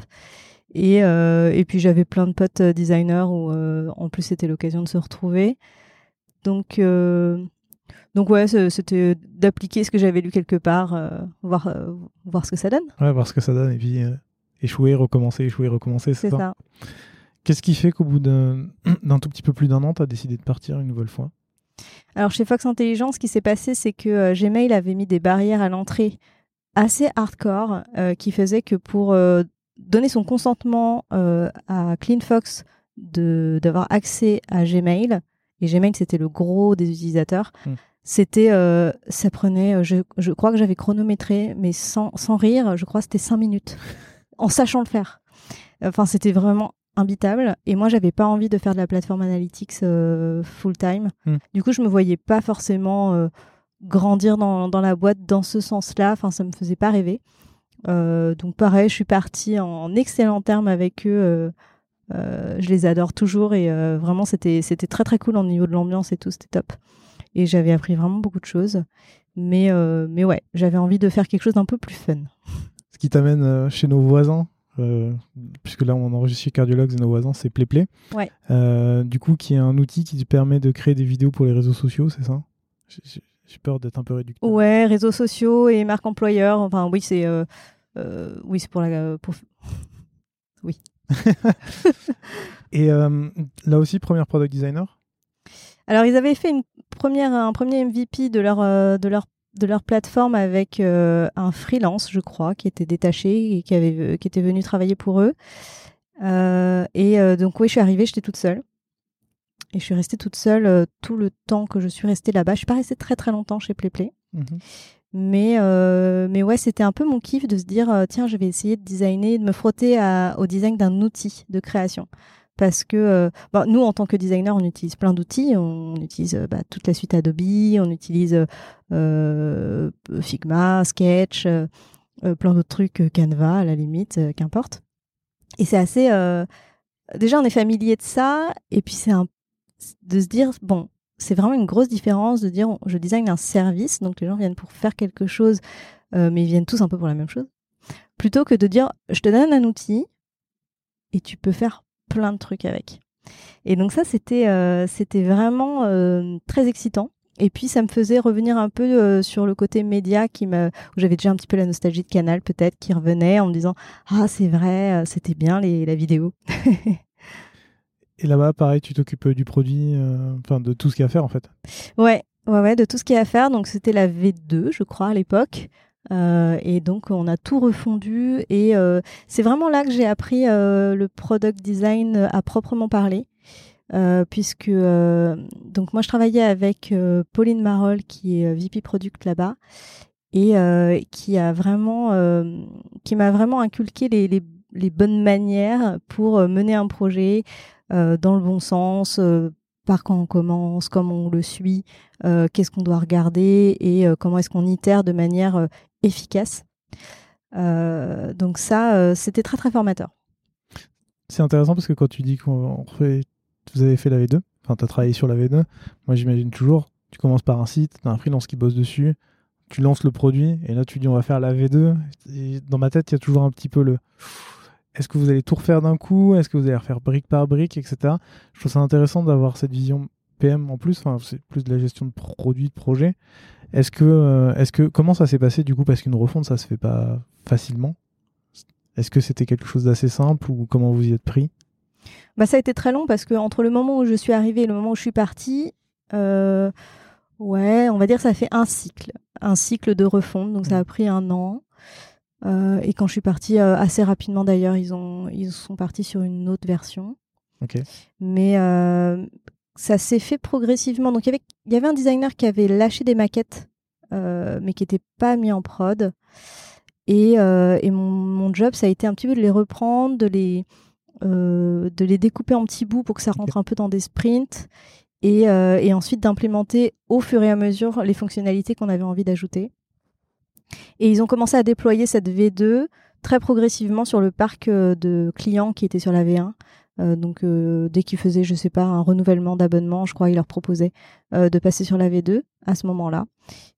S2: Et, et puis j'avais plein de potes designers où en plus c'était l'occasion de se retrouver. Donc donc ouais, c'était d'appliquer ce que j'avais lu quelque part, euh, voir, euh, voir ce que ça donne.
S1: Ouais, voir ce que ça donne et puis euh, échouer, recommencer, échouer, recommencer, c'est ça. ça. Qu'est-ce qui fait qu'au bout d'un tout petit peu plus d'un an, tu as décidé de partir une nouvelle fois?
S2: Alors chez Fox Intelligence, ce qui s'est passé, c'est que Gmail avait mis des barrières à l'entrée assez hardcore qui faisaient que pour donner son consentement à CleanFox d'avoir accès à Gmail, et Gmail c'était le gros des utilisateurs, hmm. C'était, euh, ça prenait, euh, je, je crois que j'avais chronométré, mais sans, sans rire, je crois que c'était cinq minutes, en sachant le faire. Enfin, c'était vraiment imbitable. Et moi, j'avais pas envie de faire de la plateforme analytics euh, full time. Hmm. Du coup, je me voyais pas forcément grandir dans, dans, la boîte dans ce sens-là. Enfin, ça me faisait pas rêver. donc, pareil, je suis partie en, excellent terme avec eux. je les adore toujours et vraiment, c'était c'était très très cool au niveau de l'ambiance et tout. C'était top et j'avais appris vraiment beaucoup de choses. Mais, euh, mais ouais, j'avais envie de faire quelque chose d'un peu plus fun.
S1: Ce qui t'amène euh, chez nos voisins, euh, puisque là on enregistre chez Cardiologues et nos voisins, c'est PlayPlay.
S2: Ouais.
S1: du coup, qui est un outil qui te permet de créer des vidéos pour les réseaux sociaux, c'est ça? J'ai peur d'être un peu réducteur.
S2: Ouais, réseaux sociaux et marque employeur. Enfin, oui, c'est oui, c'est pour la. Pour... Oui.
S1: et là aussi, première product designer?
S2: Alors, ils avaient fait une première, un premier MVP de leur, euh, de leur, de leur plateforme avec euh, un freelance, je crois, qui était détaché et qui, avait, euh, qui était venu travailler pour eux. et donc, oui, je suis arrivée, j'étais toute seule. Et je suis restée toute seule tout le temps que je suis restée là-bas. Je suis pas restée très très longtemps chez PlayPlay. Mmh mais, mais ouais, c'était un peu mon kiff de se dire, tiens, je vais essayer de designer, de me frotter à, au design d'un outil de création parce que euh, bah, nous, en tant que designer, on utilise plein d'outils. On utilise euh, bah, toute la suite Adobe, on utilise euh, Figma, Sketch, plein d'autres trucs, Canva à la limite, qu'importe. Et c'est assez... déjà, on est familier de ça, et puis c'est de se dire, bon, c'est vraiment une grosse différence de dire, je design un service, donc les gens viennent pour faire quelque chose, mais ils viennent tous un peu pour la même chose, plutôt que de dire, je te donne un outil, et tu peux faire plein de trucs avec. Et donc ça, c'était euh, c'était vraiment euh, très excitant. Et puis ça me faisait revenir un peu euh, sur le côté média qui me, où j'avais déjà un petit peu la nostalgie de Canal peut-être qui revenait en me disant ah c'est vrai c'était bien les, la vidéo.
S1: Et là-bas pareil tu t'occupes du produit, enfin de tout ce qu'il y a à faire en fait?
S2: Ouais ouais ouais de tout ce qu'il y a à faire donc c'était la V2 je crois à l'époque. Euh, et donc, on a tout refondu. Et euh, c'est vraiment là que j'ai appris euh, le product design à proprement parler. puisque donc moi je travaillais avec Pauline Marol qui est VP Product là-bas et qui a vraiment qui m'a vraiment inculqué les, les, les, bonnes manières pour mener un projet dans le bon sens par quand on commence, comment on le suit, qu'est-ce qu'on doit regarder et comment est-ce qu'on itère de manière efficace. Euh, donc ça, euh, c'était très très formateur.
S1: C'est intéressant parce que quand tu dis fait, vous avez fait la V2, enfin tu as travaillé sur la V2, moi j'imagine toujours, tu commences par un site, tu as un freelance qui bosse dessus, tu lances le produit et là tu dis on va faire la V2. Et dans ma tête, il y a toujours un petit peu le est-ce que vous allez tout refaire d'un coup? Est-ce que vous allez refaire brique par brique, etc. Je trouve ça intéressant d'avoir cette vision PM en plus, enfin, c'est plus de la gestion de produits, de projets. Est-ce que, euh, est-ce que, comment ça s'est passé du coup Parce qu'une refonte, ça se fait pas facilement? Est-ce que c'était quelque chose d'assez simple ou comment vous y êtes pris?
S2: Bah, Ça a été très long parce que entre le moment où je suis arrivée et le moment où je suis partie, euh, ouais, on va dire ça fait un cycle. Un cycle de refonte, donc ça a mmh. pris un an. Euh, et quand je suis partie, assez rapidement d'ailleurs, ils, ont, ils sont partis sur une autre version.
S1: Okay.
S2: Mais ça s'est fait progressivement. Donc, il y avait, un designer qui avait lâché des maquettes, euh, mais qui n'étaient pas mis en prod. Et, euh, et mon, mon, job, ça a été un petit peu de les reprendre, de les, euh, de les découper en petits bouts pour que ça rentre un peu dans des sprints. Et, et ensuite d'implémenter au fur et à mesure les fonctionnalités qu'on avait envie d'ajouter. Et ils ont commencé à déployer cette V2 très progressivement sur le parc de clients qui était sur la V1. Donc dès qu'ils faisaient, je sais pas, un renouvellement d'abonnement, je crois, ils leur proposaient de passer sur la V2 à ce moment-là.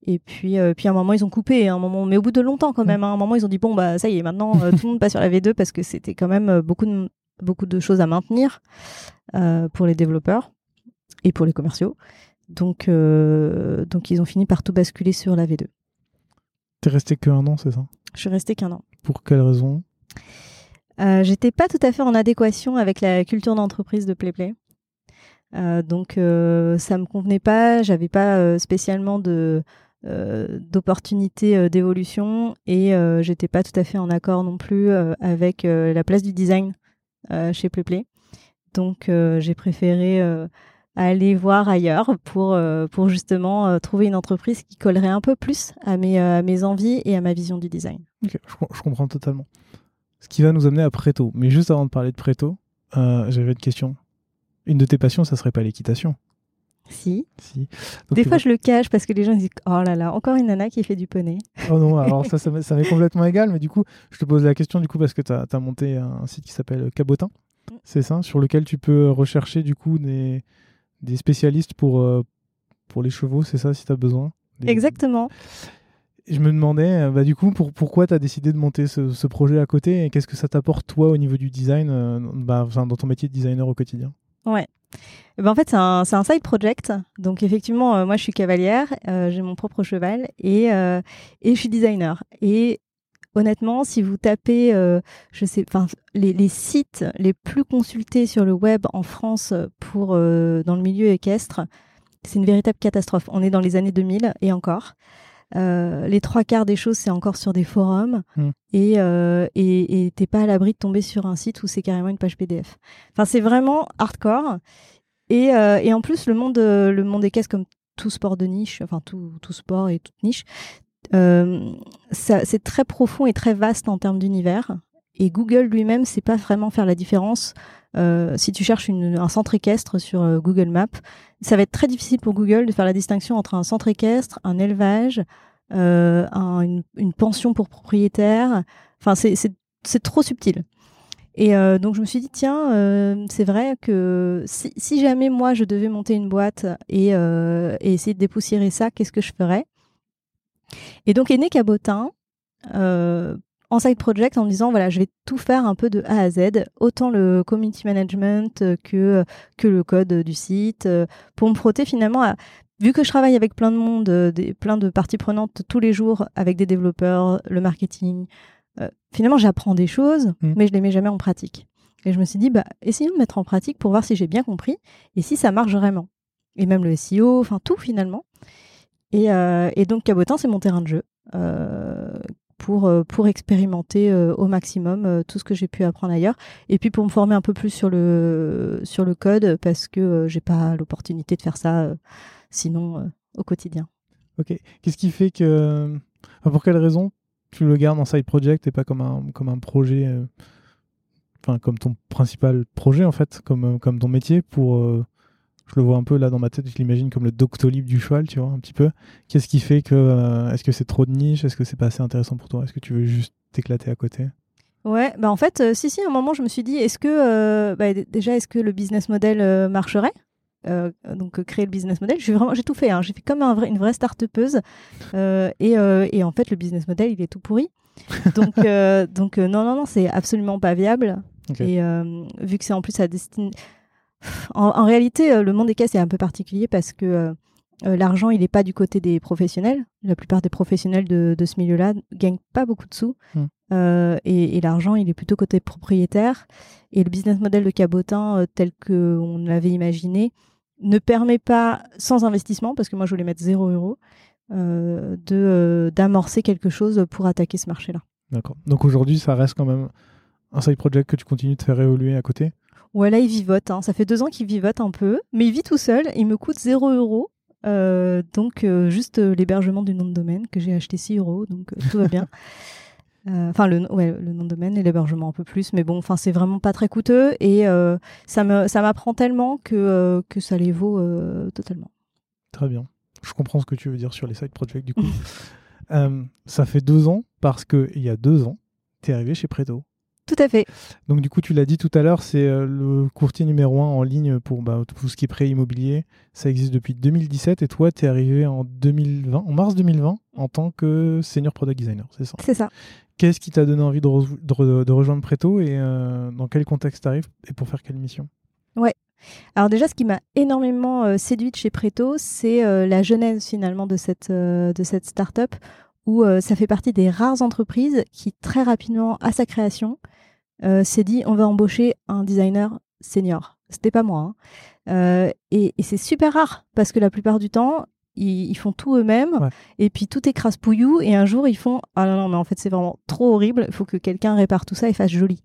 S2: Et puis, puis à un moment ils ont coupé, un moment, mais au bout de longtemps quand même. Hein, à un moment ils ont dit bon bah ça y est, maintenant tout le monde passe sur la V2 parce que c'était quand même beaucoup de beaucoup de choses à maintenir pour les développeurs et pour les commerciaux. Donc, euh, donc ils ont fini par tout basculer sur la V2.
S1: T'es resté qu'un an, c'est ça?
S2: Je suis resté qu'un an.
S1: Pour quelle raison?
S2: Euh, J'étais pas tout à fait en adéquation avec la culture d'entreprise de PlayPlay. Euh, donc euh, ça me convenait pas, j'avais pas spécialement de d'opportunités d'évolution et j'étais pas tout à fait en accord non plus avec la place du design chez PlayPlay. Donc j'ai préféré aller voir ailleurs pour, euh, pour justement euh, trouver une entreprise qui collerait un peu plus à mes, euh, mes envies et à ma vision du design.
S1: je, je, comprends totalement. Ce qui va nous amener à Préto. Mais juste avant de parler de Préto, j'avais une question. Une de tes passions, ça serait pas l'équitation
S2: si.
S1: si.
S2: Des fois, je le cache parce que les gens disent Oh là là, encore une nana qui fait du poney.
S1: Oh non, alors ça, ça m'est complètement égal. Mais du coup, je te pose la question du coup parce que tu as, as, monté un site qui s'appelle Cabotin. Mm. C'est ça Sur lequel tu peux rechercher du coup des, des spécialistes pour, euh, pour les chevaux, c'est ça, si tu as besoin
S2: Exactement.
S1: Je me demandais, euh, bah, du coup, pour, pourquoi tu as décidé de monter ce, projet à côté et qu'est-ce que ça t'apporte, toi, au niveau du design, euh, bah, dans ton métier de designer au quotidien?
S2: Ouais. Eh ben, en fait, c'est un, un, side project. Donc, effectivement, moi, je suis cavalière, j'ai mon propre cheval et, et je suis designer. Et honnêtement, si vous tapez, euh, je sais, les, sites les plus consultés sur le web en France pour euh, dans le milieu équestre, c'est une véritable catastrophe. On est dans les années 2000 et encore. Euh, les trois quarts des choses, c'est encore sur des forums hmm. et et t'es pas à l'abri de tomber sur un site où c'est carrément une page PDF. Enfin, c'est vraiment hardcore. Et, et en plus, le monde, le monde équestre, comme tout sport de niche, enfin tout, tout sport et toute niche, euh, c'est très profond et très vaste en termes d'univers. Et Google lui-même sait pas vraiment faire la différence. Euh, si tu cherches un centre équestre sur euh, Google Maps, ça va être très difficile pour Google de faire la distinction entre un centre équestre, un élevage, une, pension pour propriétaire. Enfin, c'est trop subtil. Et donc je me suis dit tiens, c'est vrai que si, jamais moi je devais monter une boîte et, essayer de dépoussiérer ça, qu'est-ce que je ferais? Et donc est Cabotin euh, en side project en me disant voilà, je vais tout faire un peu de A à Z, autant le community management que, que le code du site, euh, pour me frotter finalement à. Vu que je travaille avec plein de monde, euh, des, plein de parties prenantes tous les jours, avec des développeurs, le marketing, finalement j'apprends des choses, mmh. mais je les mets jamais en pratique. Et je me suis dit, bah, essayons de mettre en pratique pour voir si j'ai bien compris et si ça marche vraiment. Et même le SEO, enfin tout finalement. Euh, et, donc Cabotin, c'est mon terrain de jeu euh, pour, euh, pour expérimenter au maximum tout ce que j'ai pu apprendre ailleurs. Et puis pour me former un peu plus sur le, sur le code, parce que j'ai pas l'opportunité de faire ça sinon au quotidien.
S1: Ok. Qu'est-ce qui fait que. pour quelle raison tu le gardes en side project et pas comme un, comme un projet, enfin comme ton principal projet en fait, comme, comme ton métier pour je le vois un peu là dans ma tête, je l'imagine comme le Doctolib du cheval, tu vois, un petit peu. Qu'est-ce qui fait que. Euh, est-ce que c'est trop de niche? Est-ce que c'est pas assez intéressant pour toi? Est-ce que tu veux juste t'éclater à côté?
S2: Ouais, bah en fait, euh, si, si, à un moment, je me suis dit, est-ce que. Euh, bah, déjà, est-ce que le business model marcherait? Donc créer le business model, j'ai vraiment j'ai tout fait. Hein. J'ai fait comme un vrai, une vraie start-upeuse et, et, en fait le business model il est tout pourri. Donc donc non non non c'est absolument pas viable. Et vu que c'est en plus à destination en, réalité, euh, le monde des caisses est un peu particulier parce que euh, euh, l'argent, il n'est pas du côté des professionnels. La plupart des professionnels de, ce milieu-là gagnent pas beaucoup de sous. Hmm. et, l'argent, il est plutôt côté propriétaire. Et le business model de Cabotin, tel qu'on l'avait imaginé, ne permet pas, sans investissement, parce que moi je voulais mettre 0 euros, d'amorcer quelque chose pour attaquer ce marché-là.
S1: D'accord. Donc aujourd'hui, ça reste quand même un side project que tu continues de faire évoluer à côté?
S2: Ouais, là, il vivote. Hein. Ça fait deux ans qu'il vivote un peu, mais il vit tout seul. Il me coûte 0 euros. Euh, donc, euh, juste euh, l'hébergement du nom de domaine que j'ai acheté 6 euros. Donc, tout va bien. Enfin, le, ouais, le nom de domaine et l'hébergement un peu plus. Mais bon, enfin, c'est vraiment pas très coûteux. Et ça m'apprend tellement que, que ça les vaut totalement.
S1: Très bien. Je comprends ce que tu veux dire sur les side projects, du coup. Ça fait deux ans parce que il y a deux ans, tu es arrivé chez Preto.
S2: Tout à fait.
S1: Donc du coup, tu l'as dit tout à l'heure, c'est euh, le courtier numéro un en ligne pour bah, tout ce qui est prêt immobilier. Ça existe depuis 2017 et toi, tu es arrivé en 2020, en mars 2020, en tant que senior product designer, c'est ça?
S2: C'est ça.
S1: Qu'est-ce qui t'a donné envie de, re- de re- de rejoindre Preto et euh, dans quel contexte t'arrives et pour faire quelle mission?
S2: Alors déjà, ce qui m'a énormément euh, séduite chez Preto, c'est euh, la genèse finalement de cette, euh, de cette start-up où ça fait partie des rares entreprises qui très rapidement, à sa création, euh, s'est dit on va embaucher un designer senior. C'était pas moi. hein. Euh, et et c'est super rare parce que la plupart du temps, ils, ils font tout eux-mêmes
S1: Ouais.
S2: et puis tout est crasse-pouillou et un jour ils font ah non non mais en fait c'est vraiment trop horrible, il faut que quelqu'un répare tout ça et fasse joli.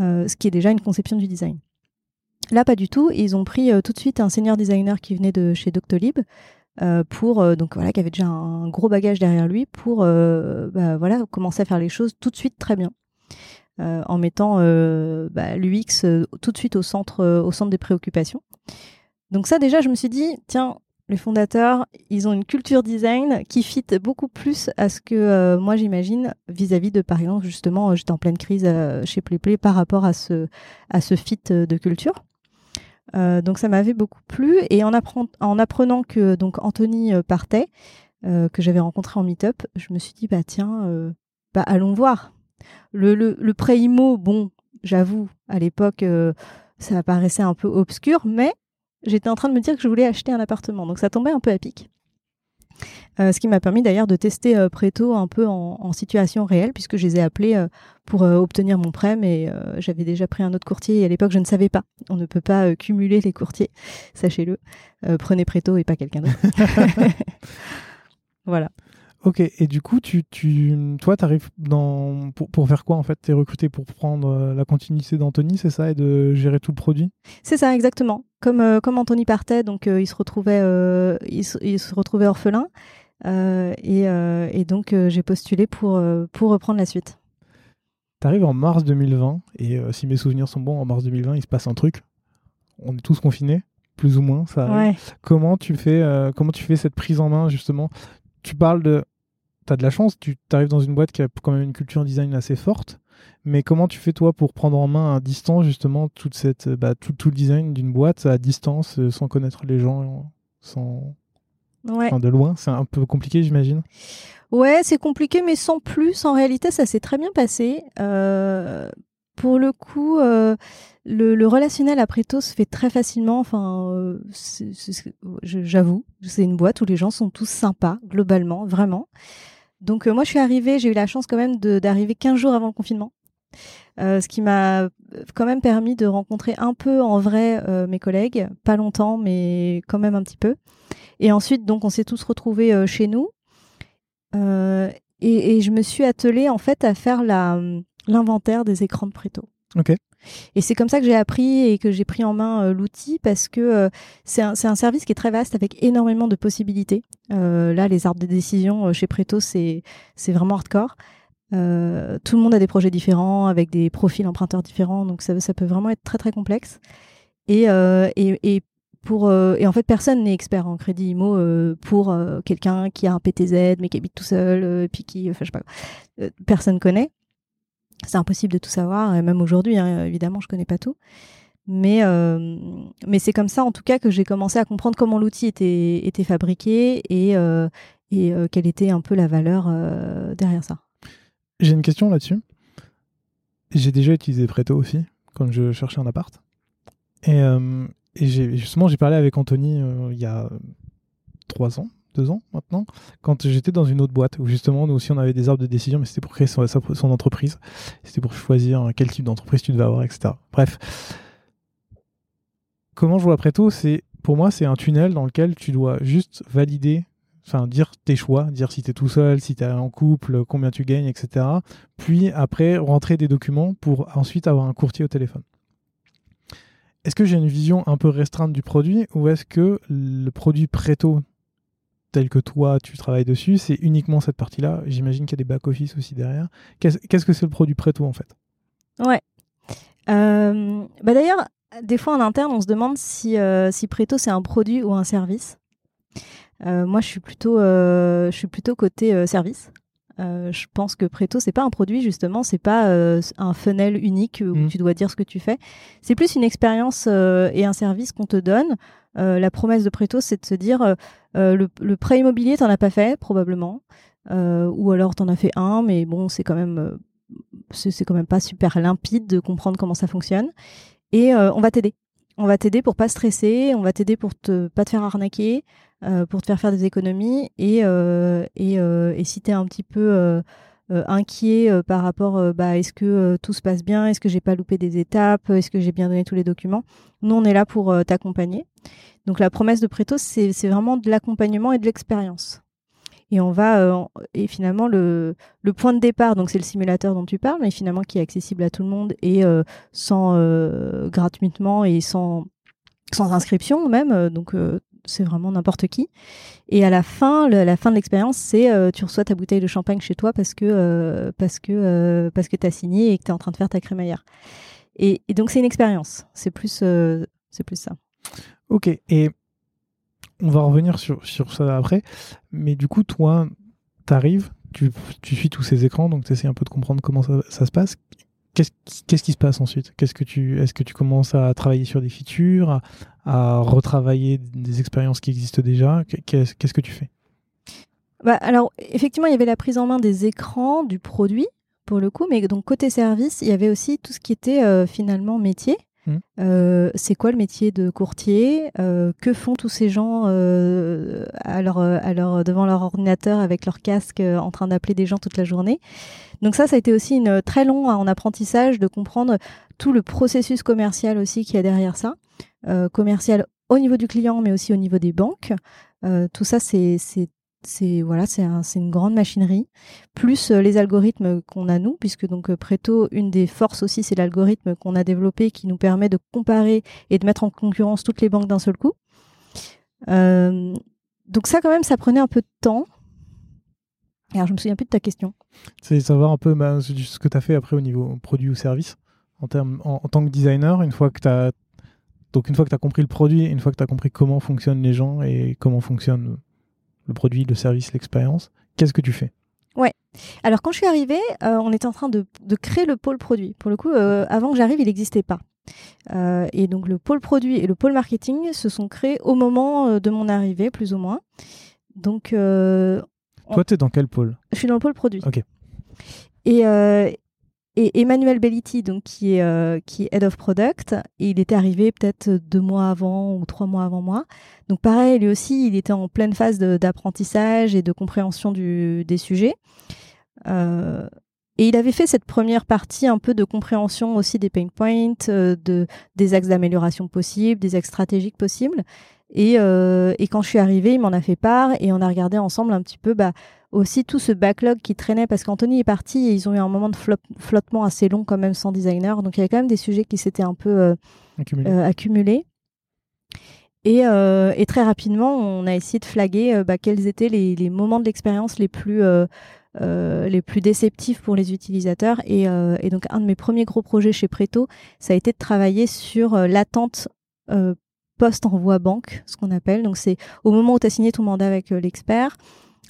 S2: Euh, ce qui est déjà une conception du design. Là, pas du tout. Ils ont pris euh, tout de suite un senior designer qui venait de chez Doctolib euh, pour euh, donc voilà qui avait déjà un gros bagage derrière lui pour euh, bah, voilà commencer à faire les choses tout de suite très bien. Euh, en mettant euh, bah, l'UX euh, tout de suite au centre, au centre des préoccupations. Donc ça déjà, je me suis dit, tiens, les fondateurs, ils ont une culture design qui fit beaucoup plus à ce que moi j'imagine vis-à-vis de, par exemple, justement, j'étais en pleine crise chez PlayPlay par rapport à ce, à ce fit de culture. Donc ça m'avait beaucoup plu et en, appren- en apprenant que donc Anthony partait, que j'avais rencontré en meet-up, je me suis dit bah tiens, bah allons voir. Le, le, le prêt IMO, bon, j'avoue, à l'époque, euh, ça paraissait un peu obscur, mais j'étais en train de me dire que je voulais acheter un appartement. Donc ça tombait un peu à pic. Euh, ce qui m'a permis d'ailleurs de tester euh, Preto un peu en, en situation réelle, puisque je les ai appelés euh, pour obtenir mon prêt, mais j'avais déjà pris un autre courtier et à l'époque je ne savais pas. On ne peut pas cumuler les courtiers, sachez-le. Prenez Preto et pas quelqu'un d'autre. voilà.
S1: Ok, et du coup, tu, tu, toi, tu arrives dans... pour, pour faire quoi en fait? Tu es recruté pour prendre euh, la continuité d'Anthony, c'est ça, et de gérer tout le produit?
S2: C'est ça, exactement. Comme, euh, comme Anthony partait, donc euh, il, se retrouvait, euh, il, se, il se retrouvait orphelin. Et, et donc j'ai postulé pour, pour reprendre la suite.
S1: Tu arrives en mars 2020, et si mes souvenirs sont bons, en mars 2020, il se passe un truc. On est tous confinés, plus ou moins, ça.
S2: Ouais.
S1: Comment tu fais, comment tu fais cette prise en main justement? Tu parles de, t'as de la chance, tu arrives dans une boîte qui a quand même une culture design assez forte, mais comment tu fais toi pour prendre en main à distance justement toute cette, bah, tout, tout le design d'une boîte à distance, euh, sans connaître les gens, sans,
S2: Ouais.
S1: enfin, de loin, c'est un peu compliqué j'imagine.
S2: Ouais, c'est compliqué, mais sans plus. En réalité, ça s'est très bien passé. Euh, pour le coup, euh, le, le relationnel après tout se fait très facilement. Enfin, euh, j'avoue, c'est une boîte où les gens sont tous sympas, globalement, vraiment. Donc, euh, moi, je suis arrivée, j'ai eu la chance quand même d'arriver 15 jours avant le confinement. Euh, ce qui m'a quand même permis de rencontrer un peu en vrai euh, mes collègues, pas longtemps, mais quand même un petit peu. Et ensuite, donc, on s'est tous retrouvés euh, chez nous. Euh, et, je me suis attelée en fait à faire la, l'inventaire des écrans de Préto. Et c'est comme ça que j'ai appris et que j'ai pris en main euh, l'outil parce que euh, c'est un, un service qui est très vaste avec énormément de possibilités. Euh, là, les arbres de décision chez Préto, c'est, vraiment hardcore. Tout le monde a des projets différents avec des profils emprunteurs différents, donc ça, ça peut vraiment être très très complexe. Et, et, et pour et en fait personne n'est expert en crédit IMO pour quelqu'un qui a un PTZ mais qui habite tout seul et puis qui enfin je sais pas personne connaît c'est impossible de tout savoir et même aujourd'hui hein, évidemment je connais pas tout mais euh, mais c'est comme ça en tout cas que j'ai commencé à comprendre comment l'outil était était fabriqué et euh, et euh, quelle était un peu la valeur euh, derrière ça
S1: J'ai une question là-dessus. J'ai déjà utilisé Preto aussi quand je cherchais un appart. Et, euh, justement, j'ai parlé avec Anthony euh, il y a trois ans, deux ans maintenant, quand j'étais dans une autre boîte où justement nous aussi on avait des arbres de décision, mais c'était pour créer son, entreprise. C'était pour choisir quel type d'entreprise tu devais avoir, etc. Bref. Comment je vois Preto, c'est pour moi c'est un tunnel dans lequel tu dois juste valider, enfin dire tes choix, dire si tu es tout seul, si tu es en couple, combien tu gagnes, etc. Puis après rentrer des documents pour ensuite avoir un courtier au téléphone. Est-ce que j'ai une vision un peu restreinte du produit ou est-ce que le produit Preto tel que toi tu travailles dessus, c'est uniquement cette partie-là J'imagine qu'il y a des back-office aussi derrière. Qu'est-ce que c'est le produit Preto en fait?
S2: Ouais. Euh, bah D'ailleurs, des fois en interne, on se demande si, euh, si Preto c'est un produit ou un service. moi, je suis plutôt, je suis plutôt côté service. je pense que Preto, c'est pas un produit justement, c'est pas un funnel unique où mm. tu dois dire ce que tu fais. C'est plus une expérience et un service qu'on te donne. La promesse de Preto, c'est de se dire le, le prêt immobilier, t'en as pas fait probablement, ou alors t'en as fait un, mais bon, c'est quand même c'est quand même pas super limpide de comprendre comment ça fonctionne. Et euh, on va t'aider. On va t'aider pour pas stresser, on va t'aider pour te pas te faire arnaquer, euh, pour te faire faire des économies. Et, euh, et, et, si tu es un petit peu inquiet par rapport bah, est-ce que tout se passe bien, est-ce que j'ai pas loupé des étapes, est-ce que j'ai bien donné tous les documents, nous on est là pour t'accompagner. Donc la promesse de Préto, c'est vraiment de l'accompagnement et de l'expérience. Et on va euh, et finalement le, le point de départ, donc c'est le simulateur dont tu parles, mais finalement qui est accessible à tout le monde et euh, sans euh, gratuitement et sans sans inscription même, donc c'est vraiment n'importe qui. Et à la fin, la fin de l'expérience, c'est tu reçois ta bouteille de champagne chez toi parce que parce que parce que t'as signé et que t'es en train de faire ta crémaillère. Et, donc c'est une expérience. C'est plus c'est plus ça.
S1: Ok. Et on va revenir sur, sur ça après. Mais du coup, toi, tu arrives, tu, suis tous ces écrans, donc tu essaies un peu de comprendre comment ça, se passe. Qu'est-ce qui se passe ensuite? Qu'est-ce que Est-ce que tu commences à travailler sur des features, à, retravailler des expériences qui existent déjà? Qu'est-ce que tu fais?
S2: Bah, alors, effectivement, il y avait la prise en main des écrans, du produit, pour le coup, mais donc côté service, il y avait aussi tout ce qui était euh, finalement métier. Mmh. Euh, c'est quoi le métier de courtier? Euh, Que font tous ces gens euh, devant leur ordinateur avec leur casque en train d'appeler des gens toute la journée? Donc ça, ça a été aussi une très long en apprentissage de comprendre tout le processus commercial aussi qu'il y a derrière ça, commercial au niveau du client, mais aussi au niveau des banques. tout ça, c'est c'est voilà, c'est une grande machinerie. Plus euh, les algorithmes qu'on a nous, puisque donc euh, Preto, une des forces aussi, c'est l'algorithme qu'on a développé qui nous permet de comparer et de mettre en concurrence toutes les banques d'un seul coup. Euh, donc ça, quand même, ça prenait un peu de temps. Alors, je me souviens plus de ta question.
S1: C'est savoir un peu bah, ce que tu as fait après au niveau produit ou service. En, termes, en, tant que designer, une fois que tu as donc une fois que tu as compris le produit, une fois que tu as compris comment fonctionnent les gens et comment fonctionne le produit, le service, l'expérience. Qu'est-ce que tu fais?
S2: Ouais. Alors quand je suis arrivée, euh, on était en train de, créer le pôle produit. Pour le coup, euh, avant que j'arrive, il n'existait pas. Euh, et donc le pôle produit et le pôle marketing se sont créés au moment de mon arrivée, plus ou moins. Donc
S1: toi, tu es dans quel pôle?
S2: Je suis dans le pôle produit.
S1: Ok.
S2: Et, et Emmanuel Belliti, donc, qui, est, euh, qui Head of Product, il était arrivé peut-être deux mois avant ou trois mois avant moi. Donc pareil, lui aussi, il était en pleine phase d'apprentissage et de compréhension du, des sujets. Euh, et il avait fait cette première partie un peu de compréhension aussi des pain points, euh, de, des axes d'amélioration possibles, des axes stratégiques possibles. Et, et, quand je suis arrivée, il m'en a fait part et on a regardé ensemble un petit peu bah, aussi tout ce backlog qui traînait parce qu'Anthony est parti et ils ont eu un moment de flottement assez long quand même sans designer. Donc il y avait quand même des sujets qui s'étaient un peu euh, accumulés. Euh, et, très rapidement, on a essayé de flaguer euh, bah, quels étaient les, moments de l'expérience les plus les plus déceptifs pour les utilisateurs. Et, et, donc un de mes premiers gros projets chez Preto, ça a été de travailler sur l'attente post-envoi banque, ce qu'on appelle. Donc c'est au moment où tu as signé ton mandat avec l'expert.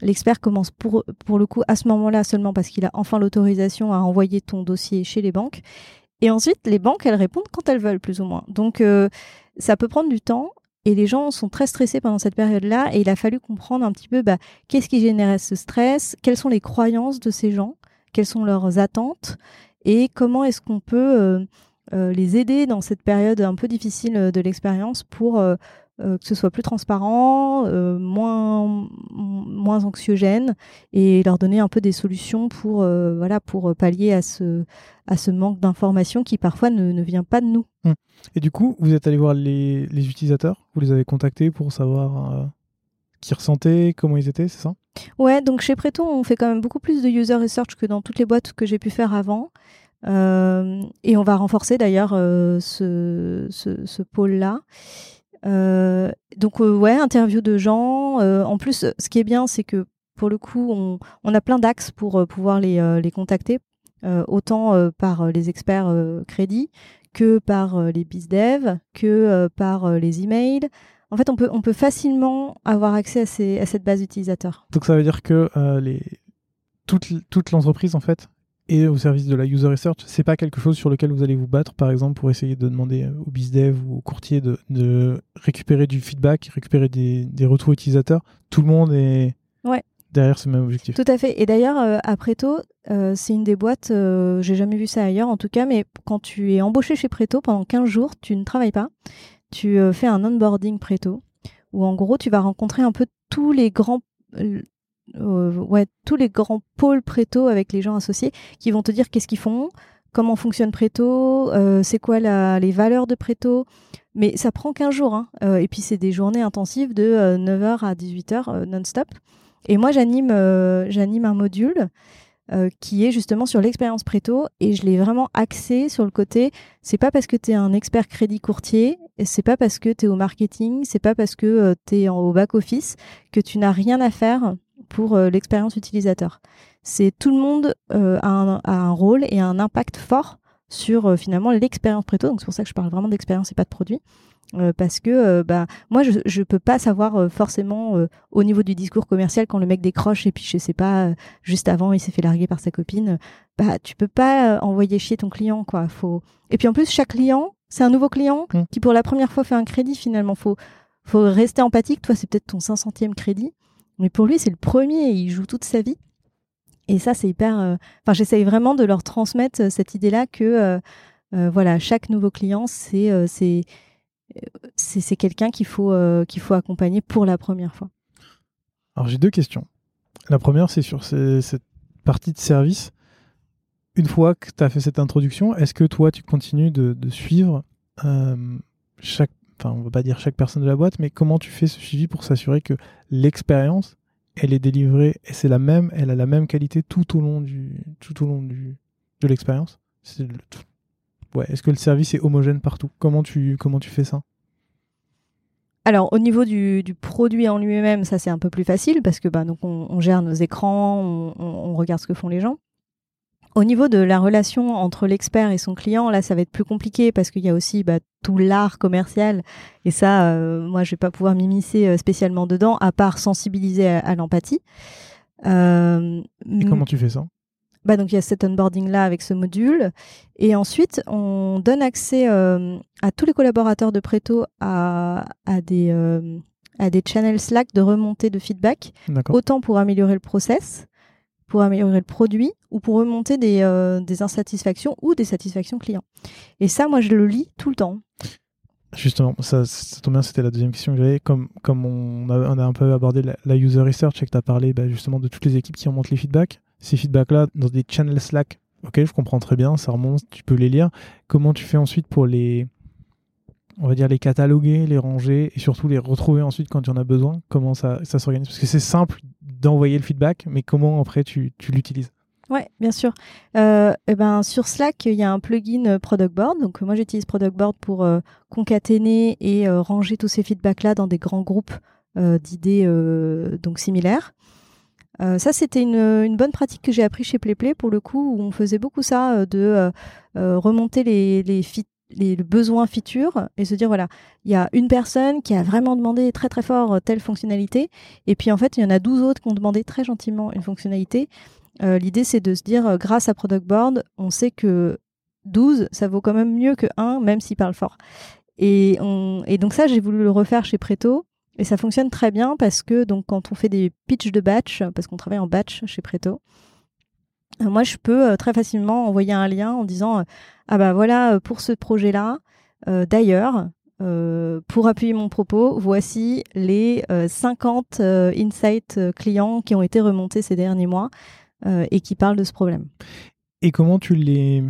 S2: L'expert commence pour, pour le coup à ce moment-là seulement parce qu'il a enfin l'autorisation à envoyer ton dossier chez les banques. Et ensuite, les banques, elles répondent quand elles veulent, plus ou moins. Donc, euh, ça peut prendre du temps. Et les gens sont très stressés pendant cette période-là. Et il a fallu comprendre un petit peu bah, qu'est-ce qui générait ce stress, quelles sont les croyances de ces gens, quelles sont leurs attentes, et comment est-ce qu'on peut euh, euh, les aider dans cette période un peu difficile de l'expérience pour que ce soit plus transparent, euh, moins, moins anxiogène et leur donner un peu des solutions pour, euh, voilà, pour pallier à ce, à ce manque d'information qui parfois ne, ne, vient pas de nous.
S1: Hum. Et du coup, vous êtes allé voir les, les utilisateurs? Vous les avez contactés pour savoir qui ressentaient, comment ils étaient, c'est ça?
S2: Ouais, donc chez Preto, on fait quand même beaucoup plus de user research que dans toutes les boîtes que j'ai pu faire avant. et on va renforcer d'ailleurs ce, ce, ce pôle-là. Euh, donc euh, ouais, interview de gens. Euh, en plus, ce qui est bien, c'est que pour le coup, on, a plein d'axes pour pouvoir les, les contacter, autant par les experts crédits que par les bizdev, que par les emails. En fait, on peut, on peut facilement avoir accès à, ces, à cette base d'utilisateurs.
S1: Donc ça veut dire que les... toute, toute l'entreprise, en fait, est au service de la user research. C'est pas quelque chose sur lequel vous allez vous battre, par exemple, pour essayer de demander euh, au bizdev ou au courtier de, de récupérer du feedback, récupérer des, des retours utilisateurs. Tout le monde est
S2: Ouais.
S1: derrière ce même objectif.
S2: Tout à fait. Et d'ailleurs, euh, à Preto, euh, c'est une des boîtes, euh, j'ai jamais vu ça ailleurs en tout cas, mais quand tu es embauché chez Preto pendant 15 jours, tu ne travailles pas. Tu fais un onboarding Preto, où en gros, tu vas rencontrer un peu tous les grands. Euh, euh, ouais, tous les grands pôles Preto avec les gens associés qui vont te dire qu'est-ce qu'ils font, comment fonctionne Preto, euh, c'est quoi les valeurs de Preto. Mais ça prend 15 jours. hein. Euh, et puis, c'est des journées intensives de euh, 9h à 18h euh, non-stop. Et moi, j'anime euh, j'anime un module euh, qui est justement sur l'expérience Préto et je l'ai vraiment axé sur le côté c'est pas parce que tu es un expert crédit courtier, c'est pas parce que tu es au marketing, c'est pas parce que tu es au back office que tu n'as rien à faire pour euh, l'expérience utilisateur. C'est tout le monde euh, a, un, a un rôle et un impact fort sur euh, finalement l'expérience Préto. Donc c'est pour ça que je parle vraiment d'expérience et pas de produit. Euh, parce que euh, bah, moi, je ne peux pas savoir euh, forcément au niveau du discours commercial quand le mec décroche et puis je sais pas, juste avant il s'est fait larguer par sa copine, bah tu peux pas envoyer chier ton client quoi. Faut... Et puis en plus, chaque client, c'est un nouveau client
S1: Mm.
S2: qui pour la première fois fait un crédit finalement. Faut, faut rester empathique. Toi, c'est peut-être ton 500e crédit, mais pour lui, c'est le premier il joue toute sa vie. Et ça, c'est hyper. euh, Enfin, j'essaye vraiment de leur transmettre euh, cette idée-là que euh, voilà, chaque nouveau client, c'est c'est c'est quelqu'un qu'il faut qu'il faut accompagner pour la première fois.
S1: Alors j'ai deux questions. La première, c'est sur cette partie de service. Une fois que tu as fait cette introduction, est-ce que toi, tu continues de, suivre chaque, enfin, on va pas dire chaque personne de la boîte, mais comment tu fais ce suivi pour s'assurer que l'expérience, elle est délivrée et c'est la même, elle a la même qualité tout au long du, tout au long de l'expérience? Ouais, est-ce que le service est homogène partout? Comment tu, comment tu fais ça?
S2: Alors au niveau du, du produit en lui-même, ça c'est un peu plus facile parce que bah, donc on, gère nos écrans, on regarde ce que font les gens. Au niveau de la relation entre l'expert et son client, là ça va être plus compliqué parce qu'il y a aussi bah, tout l'art commercial. Et ça, euh, moi je vais pas pouvoir m'immiscer euh, spécialement dedans à part sensibiliser à, à l'empathie. Euh,
S1: Et comment tu fais ça?
S2: Bah donc il y a cet onboarding là avec ce module. Et ensuite on donne accès euh, à tous les collaborateurs de Preto à, à des à des channels Slack de remontée de feedback. Autant pour améliorer le process pour améliorer le produit ou pour remonter des, euh, des insatisfactions ou des satisfactions clients et ça moi je le lis tout le temps
S1: Justement, ça, tombe bien, c'était la deuxième question que j'avais. Comme, comme on, a, un peu abordé la, la user research et que tu as parlé bah, justement de toutes les équipes qui remontent les feedbacks, ces feedbacks-là, dans des channels Slack, ok, je comprends très bien, ça remonte, tu peux les lire. Comment tu fais ensuite pour les, on va dire, les cataloguer, les ranger et surtout les retrouver ensuite quand tu en as besoin Comment ça, s'organise? Parce que c'est simple d'envoyer le feedback, mais comment après tu, l'utilises?
S2: Ouais, bien sûr. Euh, eh ben, sur Slack, il y a un plugin euh, Product Board. Donc, euh, moi, j'utilise Product Board pour concaténer et ranger tous ces feedbacks-là dans des grands groupes d'idées donc similaires. Ça, c'était une, bonne pratique que j'ai appris chez PlayPlay, pour le coup, où on faisait beaucoup ça, de remonter les, les, les besoins features et se dire, voilà, il y a une personne qui a vraiment demandé très très fort euh, telle fonctionnalité, et puis en fait, il y en a 12 autres qui ont demandé très gentiment une fonctionnalité. Euh, L'idée, c'est de se dire, euh, grâce à Product Board, on sait que 12, ça vaut quand même mieux que 1, même s'il parle fort. Et, on, et donc ça, j'ai voulu le refaire chez Preto. Et ça fonctionne très bien parce que donc quand on fait des pitchs de batch, parce qu'on travaille en batch chez Preto, moi je peux euh, très facilement envoyer un lien en disant euh, ah bah voilà euh, pour ce projet-là. D'ailleurs, pour appuyer mon propos, voici les euh, 50 euh, insights clients qui ont été remontés ces derniers mois et qui parlent de ce problème.
S1: Et comment tu les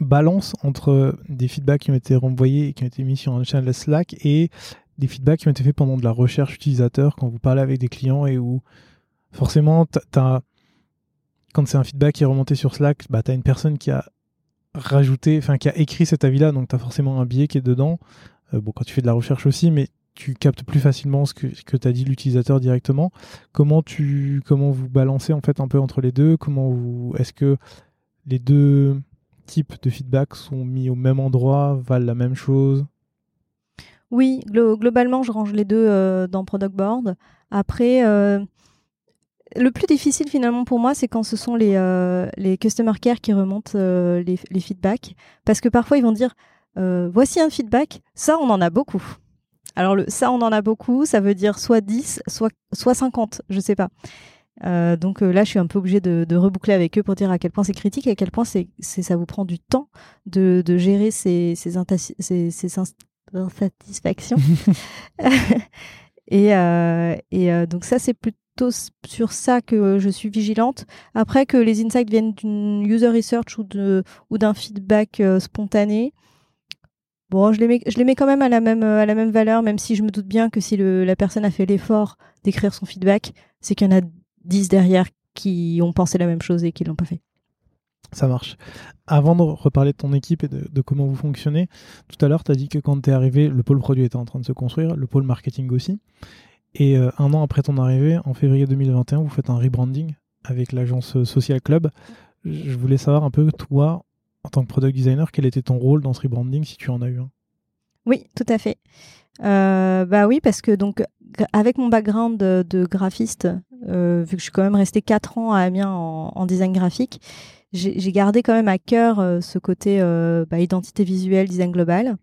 S1: balances entre des feedbacks qui ont été renvoyés et qui ont été mis sur un channel Slack et des feedbacks qui ont été faits pendant de la recherche utilisateur quand vous parlez avec des clients et où forcément, t'as- t'as- quand c'est un feedback qui est remonté sur Slack, bah, tu as une personne qui a rajouté, enfin qui a écrit cet avis-là, donc tu as forcément un biais qui est dedans. Euh, bon, quand tu fais de la recherche aussi, mais tu captes plus facilement ce que, que t'as dit l'utilisateur directement. Comment tu comment vous balancez en fait un peu entre les deux? Comment vous est-ce que les deux types de feedback sont mis au même endroit, valent la même chose?
S2: Oui, globalement, je range les deux dans Product Board. Après, le plus difficile finalement pour moi, c'est quand ce sont les, les customer care qui remontent les, les, feedbacks. Parce que parfois, ils vont dire voici un feedback, ça, on en a beaucoup. Alors, le, ça, on en a beaucoup, ça veut dire soit 10, soit, soit 50, je sais pas. Euh, donc euh, là, je suis un peu obligée de, reboucler avec eux pour dire à quel point c'est critique et à quel point c'est, ça vous prend du temps de, gérer ces, ces, insatisfactions. et, euh, et donc ça, c'est sur ça que je suis vigilante. Après que les insights viennent d'une user research ou, de, d'un feedback spontané, Bon, je les, mets, je les mets quand même à la même, valeur, même si je me doute bien que si la personne a fait l'effort d'écrire son feedback, c'est qu'il y en a 10 derrière qui ont pensé la même chose et qui l'ont pas fait.
S1: Ça marche. Avant de reparler de ton équipe et de, comment vous fonctionnez, tout à l'heure, tu as dit que quand tu es arrivé, le pôle produit était en train de se construire, le pôle marketing aussi. Et euh, un an après ton arrivée, en février 2021, vous faites un rebranding avec l'agence Social Club. Je voulais savoir un peu, toi, en tant que product designer, quel était ton rôle dans ce rebranding si tu en as eu un?
S2: Oui, tout à fait. Euh, bah oui, parce que donc avec mon background de, graphiste, euh, vu que je suis quand même restée 4 ans à Amiens en, design graphique, j'ai gardé quand même à cœur euh, ce côté bah, identité visuelle, design global.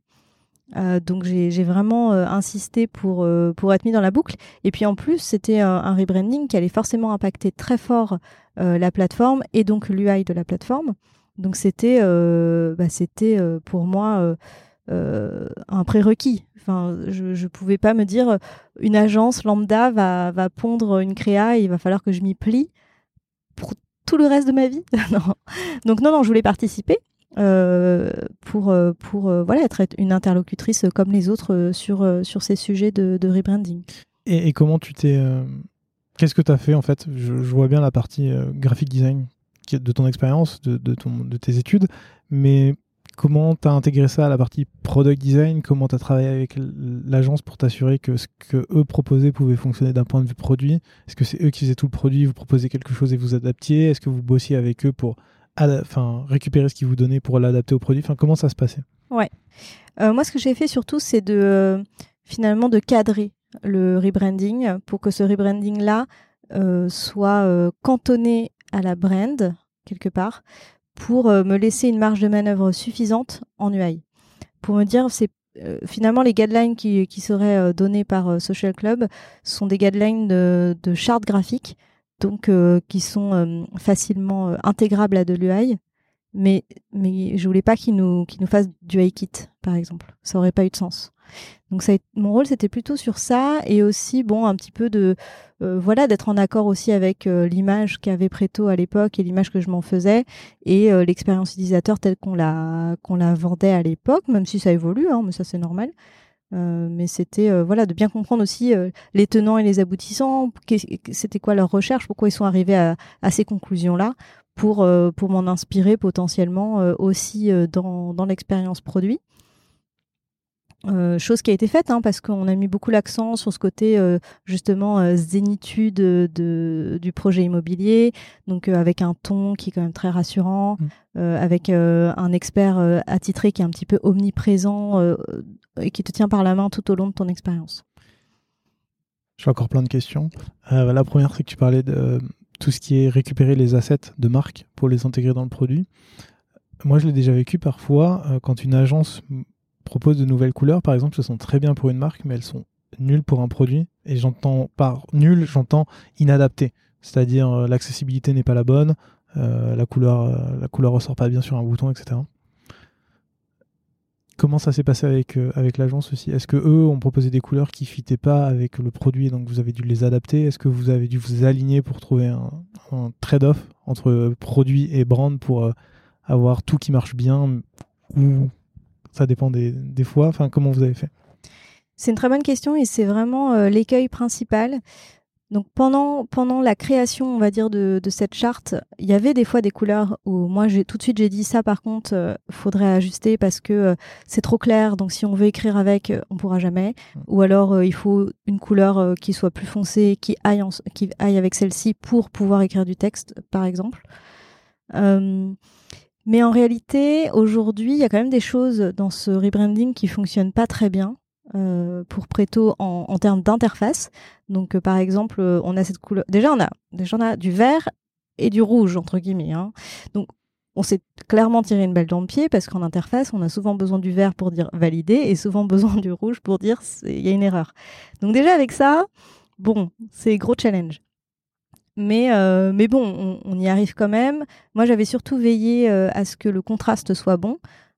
S2: Donc j'ai vraiment insisté pour, pour être mis dans la boucle. Et puis en plus, c'était un, rebranding qui allait forcément impacter très fort la plateforme et donc l'UI de la plateforme. Donc c'était bah, c'était pour moi euh, un prérequis. Enfin, je ne pouvais pas me dire une agence lambda va, va pondre une créa et il va falloir que je m'y plie pour tout le reste de ma vie. non. Donc non, non, je voulais participer. Euh, pour, euh, pour voilà, être une interlocutrice comme les autres sur, sur ces sujets de, rebranding.
S1: Et, comment tu t'es. Qu'est-ce que tu as fait en fait? Je, vois bien la partie graphic design de ton expérience, de, de, ton, de tes études, mais Comment tu as intégré ça à la partie product design? Comment tu as travaillé avec l'agence pour t'assurer que ce que eux proposaient pouvait fonctionner d'un point de vue produit? Est-ce que c'est eux qui faisaient tout le produit, vous proposez quelque chose et vous adaptiez? Est-ce que vous bossiez avec eux pour enfin, récupérer ce qu'ils vous donnaient pour l'adapter au produit enfin, Comment ça se passait?
S2: Ouais. Euh, moi, ce que j'ai fait surtout, c'est de finalement de cadrer le rebranding pour que ce rebranding-là euh, soit euh, cantonné à la brand quelque part pour euh, me laisser une marge de manœuvre suffisante en UI. Pour me dire, c'est euh, finalement les guidelines qui, seraient euh, données par Social Club sont des guidelines de, de charte graphique, donc qui sont facilement intégrables à de l'UI. Mais, mais je voulais pas qu'ils nous, nous fassent du UI-kit, par exemple. Ça aurait pas eu de sens. Donc mon rôle c'était plutôt sur ça et aussi bon un petit peu de euh, voilà d'être en accord aussi avec euh, l'image qu'avait Preto à l'époque et l'image que je m'en faisais et euh, l'expérience utilisateur telle qu'on la la vendait à l'époque même si ça évolue hein, mais ça c'est normal. Mais c'était voilà de bien comprendre aussi les tenants et les aboutissants, c'était quoi leur recherche, pourquoi ils sont arrivés à, à ces conclusions là pour pour m'en inspirer potentiellement aussi dans dans l'expérience produit. Euh, chose qui a été faite hein, parce qu'on a mis beaucoup l'accent sur ce côté euh, justement euh, zénitude de, du projet immobilier, donc avec un ton qui est quand même très rassurant, mmh. avec un expert attitré qui est un petit peu omniprésent et qui te tient par la main tout au long de ton expérience.
S1: J'ai encore plein de questions. la première, c'est que tu parlais de tout ce qui est récupérer les assets de marque pour les intégrer dans le produit. Moi, je l'ai déjà vécu parfois quand une agence propose de nouvelles couleurs, par exemple, elles sont très bien pour une marque, mais elles sont nulles pour un produit. Et j'entends par nul, j'entends inadapté. C'est-à-dire euh, l'accessibilité n'est pas la bonne, euh, la couleur euh, la couleur ressort pas bien sur un bouton, etc. Comment ça s'est passé avec, l'agence aussi? Est-ce que eux ont proposé des couleurs qui fitaient pas avec le produit, donc vous avez dû les adapter? Est-ce que vous avez dû vous aligner pour trouver un, un trade-off entre produit et brand pour avoir tout qui marche bien ou ça dépend des, fois. Enfin, comment vous avez fait?
S2: C'est une très bonne question et c'est vraiment euh, l'écueil principal. Donc pendant, pendant la création, on va dire, de, cette charte, il y avait des fois des couleurs où moi, j'ai tout de suite, j'ai dit ça, par contre, il euh, faudrait ajuster parce que euh, c'est trop clair. Donc si on veut écrire avec, on pourra jamais. Mmh. Ou alors, il faut une couleur qui soit plus foncée, qui aille, qui aille avec celle-ci pour pouvoir écrire du texte, par exemple. Mais en réalité, aujourd'hui, il y a quand même des choses dans ce rebranding qui fonctionnent pas très bien. pour Preto en, termes d'interface. Donc, par exemple, on a cette couleur. Déjà, on a déjà on a du vert et du rouge entre guillemets. Hein. Donc, on s'est clairement tiré une balle dans le pied parce qu'en interface, on a souvent besoin du vert pour dire valider et souvent besoin du rouge pour dire il y a une erreur. Donc déjà avec ça, bon, c'est gros challenge. Mais, euh, mais bon, on, y arrive quand même. Moi, j'avais surtout veillé euh, à ce que le contraste soit bon.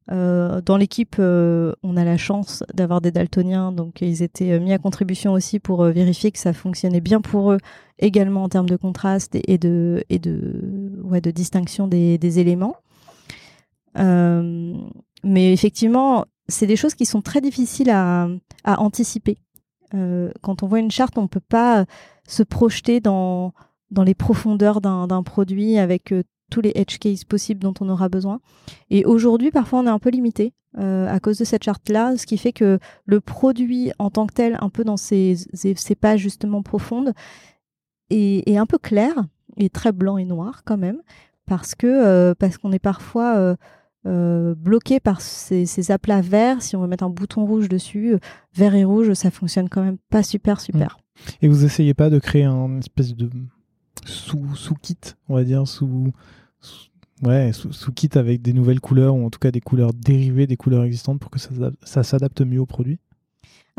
S2: Euh, dans l'équipe, on a la chance d'avoir des daltoniens, donc ils étaient mis à contribution aussi pour vérifier que ça fonctionnait bien pour eux, également en termes de contraste et, de, et de, ouais, de distinction des, éléments. mais effectivement, c'est des choses qui sont très difficiles à, à anticiper. quand on voit une charte, on ne peut pas se projeter dans dans les profondeurs d'un produit avec euh, tous les edge cases possibles dont on aura besoin. Et aujourd'hui, parfois, on est un peu limité euh, à cause de cette charte-là, ce qui fait que le produit en tant que tel, un peu dans ses, pages justement profondes, est, un peu clair, et très blanc et noir quand même, parce que euh, parce qu'on est parfois bloqué par ces, ces, aplats verts. Si on veut mettre un bouton rouge dessus, vert et rouge, ça fonctionne quand même pas super super.
S1: Et vous essayez pas de créer un espèce de sous, sous kit, on va dire, sous, ouais, sous, kit avec des nouvelles couleurs ou en tout cas des couleurs dérivées des couleurs existantes pour que ça, ça s'adapte mieux au produit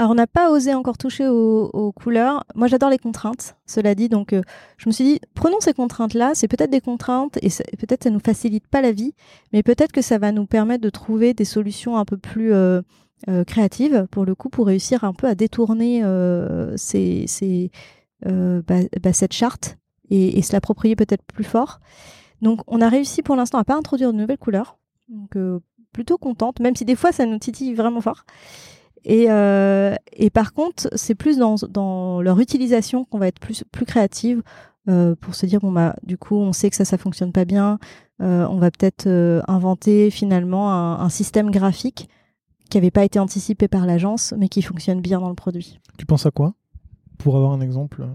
S2: alors, on n'a pas osé encore toucher aux, couleurs. Moi, j'adore les contraintes, cela dit. Donc, euh, je me suis dit, prenons ces contraintes-là. C'est peut-être des contraintes et peut-être ça nous facilite pas la vie, mais peut-être que ça va nous permettre de trouver des solutions un peu plus euh, euh, créatives, pour le coup, pour réussir un peu à détourner ces, ces bah, bah, cette charte et, se l'approprier peut-être plus fort. Donc on a réussi pour l'instant à pas introduire de nouvelles couleurs. Donc euh, plutôt contente, même si des fois ça nous titille vraiment fort. Et, euh, et par contre, c'est plus dans, dans, leur utilisation qu'on va être plus, plus créative euh, pour se dire bon bah du coup on sait que ça ça fonctionne pas bien, on va peut-être inventer finalement un, un, système graphique qui n'avait pas été anticipé par l'agence mais qui fonctionne bien dans le produit.
S1: Tu penses à quoi? Pour avoir un exemple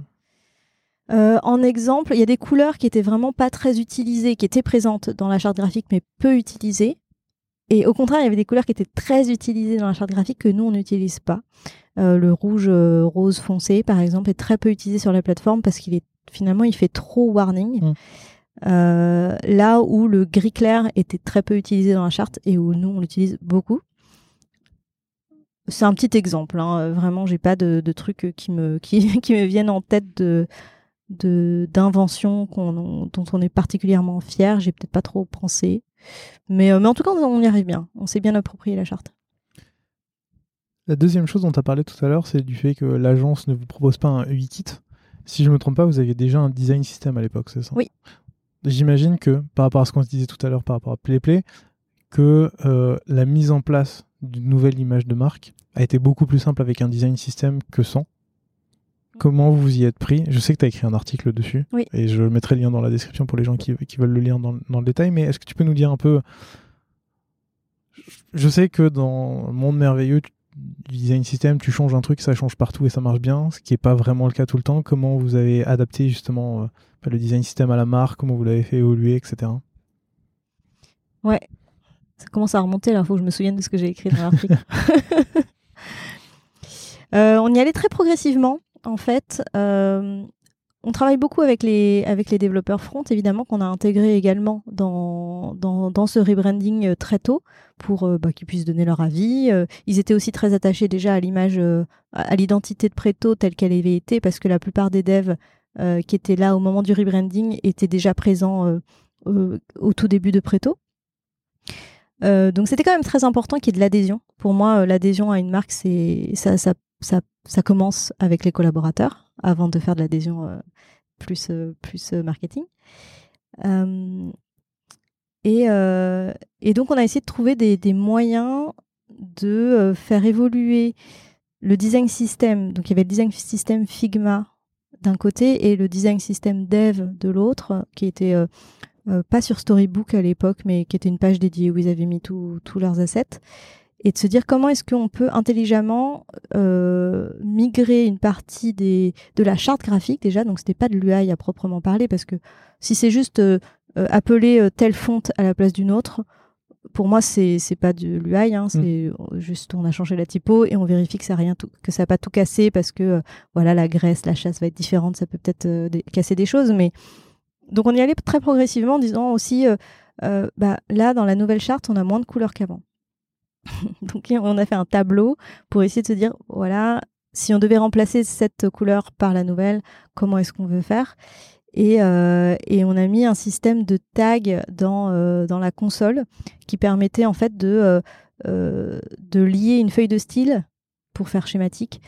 S2: euh, en exemple, il y a des couleurs qui étaient vraiment pas très utilisées, qui étaient présentes dans la charte graphique, mais peu utilisées. Et au contraire, il y avait des couleurs qui étaient très utilisées dans la charte graphique que nous, on n'utilise pas. Euh, le rouge euh, rose foncé, par exemple, est très peu utilisé sur la plateforme parce qu'il est finalement, il fait trop warning. Mm. là où le gris clair était très peu utilisé dans la charte et où nous, on l'utilise beaucoup. C'est un petit exemple. Hein. Vraiment, j'ai pas de, de trucs qui me, qui, qui me viennent en tête de, de d'inventions dont on est particulièrement fier. J'ai peut-être pas trop pensé, mais, euh, mais en tout cas, on y arrive bien. On s'est bien approprié la charte.
S1: La deuxième chose dont tu as parlé tout à l'heure, c'est du fait que l'agence ne vous propose pas un UI kit. Si je me trompe pas, vous aviez déjà un design system à l'époque, c'est ça?
S2: Oui.
S1: J'imagine que, par rapport à ce qu'on se disait tout à l'heure par rapport à PlayPlay, que euh, la mise en place d'une nouvelle image de marque a été beaucoup plus simple avec un design system que sans. Comment vous y êtes pris? Je sais que tu as écrit un article dessus. Et je mettrai le lien dans la description pour les gens qui, veulent le lire dans, le détail. Mais est-ce que tu peux nous dire un peu. Je sais que dans le monde merveilleux du design system, tu changes un truc, ça change partout et ça marche bien, ce qui n'est pas vraiment le cas tout le temps. Comment vous avez adapté justement euh, le design system à la marque? Comment vous l'avez fait évoluer, etc.
S2: Ouais, ça commence à remonter là, il faut que je me souvienne de ce que j'ai écrit dans l'article. Euh, on y allait très progressivement en fait, euh, on travaille beaucoup avec les, avec les développeurs front, évidemment, qu'on a intégré également dans, dans, ce rebranding euh, très tôt pour euh, bah, qu'ils puissent donner leur avis. ils étaient aussi très attachés déjà à l'image, à l'identité de Preto telle qu'elle avait été, parce que la plupart des devs qui étaient là au moment du rebranding étaient déjà présents au tout début de Preto. donc c'était quand même très important qu'il y ait de l'adhésion. Pour moi, l'adhésion à une marque, c'est ça, ça, ça commence avec les collaborateurs avant de faire de l'adhésion euh, plus, euh, euh, marketing. Et, donc, on a essayé de trouver des, des moyens de faire évoluer le design system. Donc, il y avait le design system Figma d'un côté et le design system Dev de l'autre, qui était pas sur Storybook à l'époque, mais qui était une page dédiée où ils avaient mis tous leurs assets et de se dire comment est-ce qu'on peut intelligemment euh, migrer une partie des, de la charte graphique déjà, donc c'était pas de l'UI à proprement parler, parce que si c'est juste euh, euh, appeler telle fonte à la place d'une autre, pour moi, c'est c'est pas de l'UI, hein, c'est juste on a changé la typo et on vérifie que ça rien tout, que ça n'a pas tout cassé parce que euh, voilà la graisse, la chasse va être différente, ça peut peut-être casser des choses, mais donc on y allait très progressivement en disant aussi bah là dans la nouvelle charte on a moins de couleurs qu'avant. donc on a fait un tableau pour essayer de se dire voilà si on devait remplacer cette couleur par la nouvelle, comment est-ce qu'on veut faire? Euh, et, on a mis un système de tag dans, euh, dans la console qui permettait en fait de, euh, de lier une feuille de style, pour faire schématique,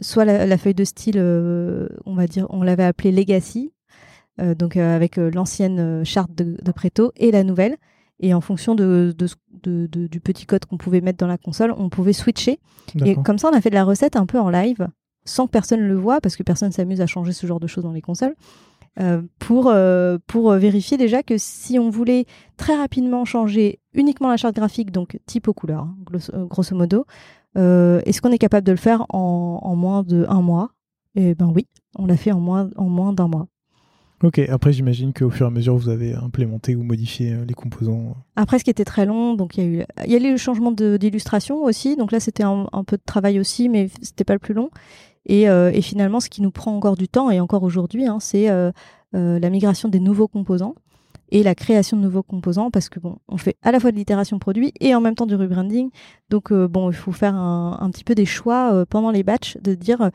S2: soit la, feuille de style, on va dire, on l'avait appelée Legacy, donc avec l'ancienne charte de, de Preto et la nouvelle. Et en fonction de, de, du petit code qu'on pouvait mettre dans la console, on pouvait switcher. Et comme ça, on a fait de la recette un peu en live sans que personne le voit, parce que personne s'amuse à changer ce genre de choses dans les consoles, euh, pour, euh, pour euh, vérifier déjà que si on voulait très rapidement changer uniquement la charte graphique, donc type aux couleurs, hein, grosso, modo, est-ce qu'on est capable de le faire en, en moins d'un mois? Eh ben oui, on l'a fait en moins, en moins d'un mois.
S1: Ok, après j'imagine qu'au fur et à mesure vous avez implémenté ou modifié les composants.
S2: Après ce qui était très long, donc il y a eu, il y a eu le changement d'illustration aussi, donc là c'était un, un, peu de travail aussi, mais c'était pas le plus long. Euh, et, finalement, ce qui nous prend encore du temps, et encore aujourd'hui, hein, c'est euh, euh, la migration des nouveaux composants et la création de nouveaux composants parce que bon, on fait à la fois de l'itération produit et en même temps du rebranding. Donc bon, il faut faire un, petit peu des choix pendant les batchs de dire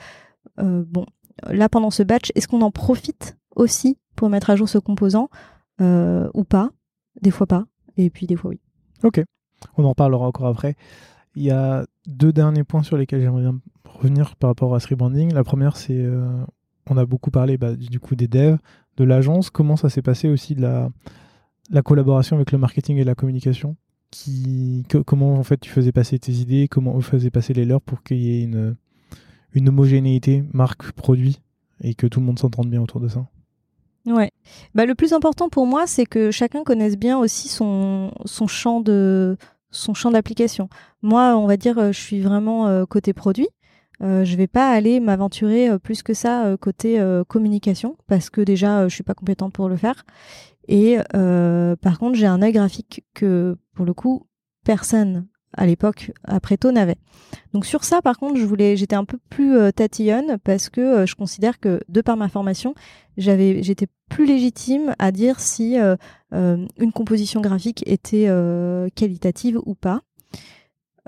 S2: bon, là pendant ce batch, est-ce qu'on en profite aussi pour mettre à jour ce composant ou pas Des fois pas, et puis des fois oui.
S1: Ok, on en parlera encore après. Il y a deux derniers points sur lesquels j'aimerais revenir par rapport à ce rebranding. La première, c'est euh, on a beaucoup parlé bah, du coup des devs, de l'agence. Comment ça s'est passé aussi de la, la collaboration avec le marketing et la communication qui, Comment en fait tu faisais passer tes idées, comment eux faisaient passer les leurs pour qu'il y ait une, une homogénéité marque-produit et que tout le monde s'entende bien autour de ça?
S2: Ouais. Bah, le plus important pour moi, c'est que chacun connaisse bien aussi son, son champ de son champ d'application. Moi, on va dire, je suis vraiment euh, côté produit. Euh, je vais pas aller m'aventurer euh, plus que ça euh, côté communication parce que déjà je suis pas compétente pour le faire. Et par contre, j'ai un œil graphique que pour le coup personne à l'époque après tôt n'avait. Donc sur ça, par contre, je voulais, j'étais un peu plus tatillonne parce que je considère que de par ma formation, j'avais, j'étais plus légitime à dire si une composition graphique était qualitative ou pas.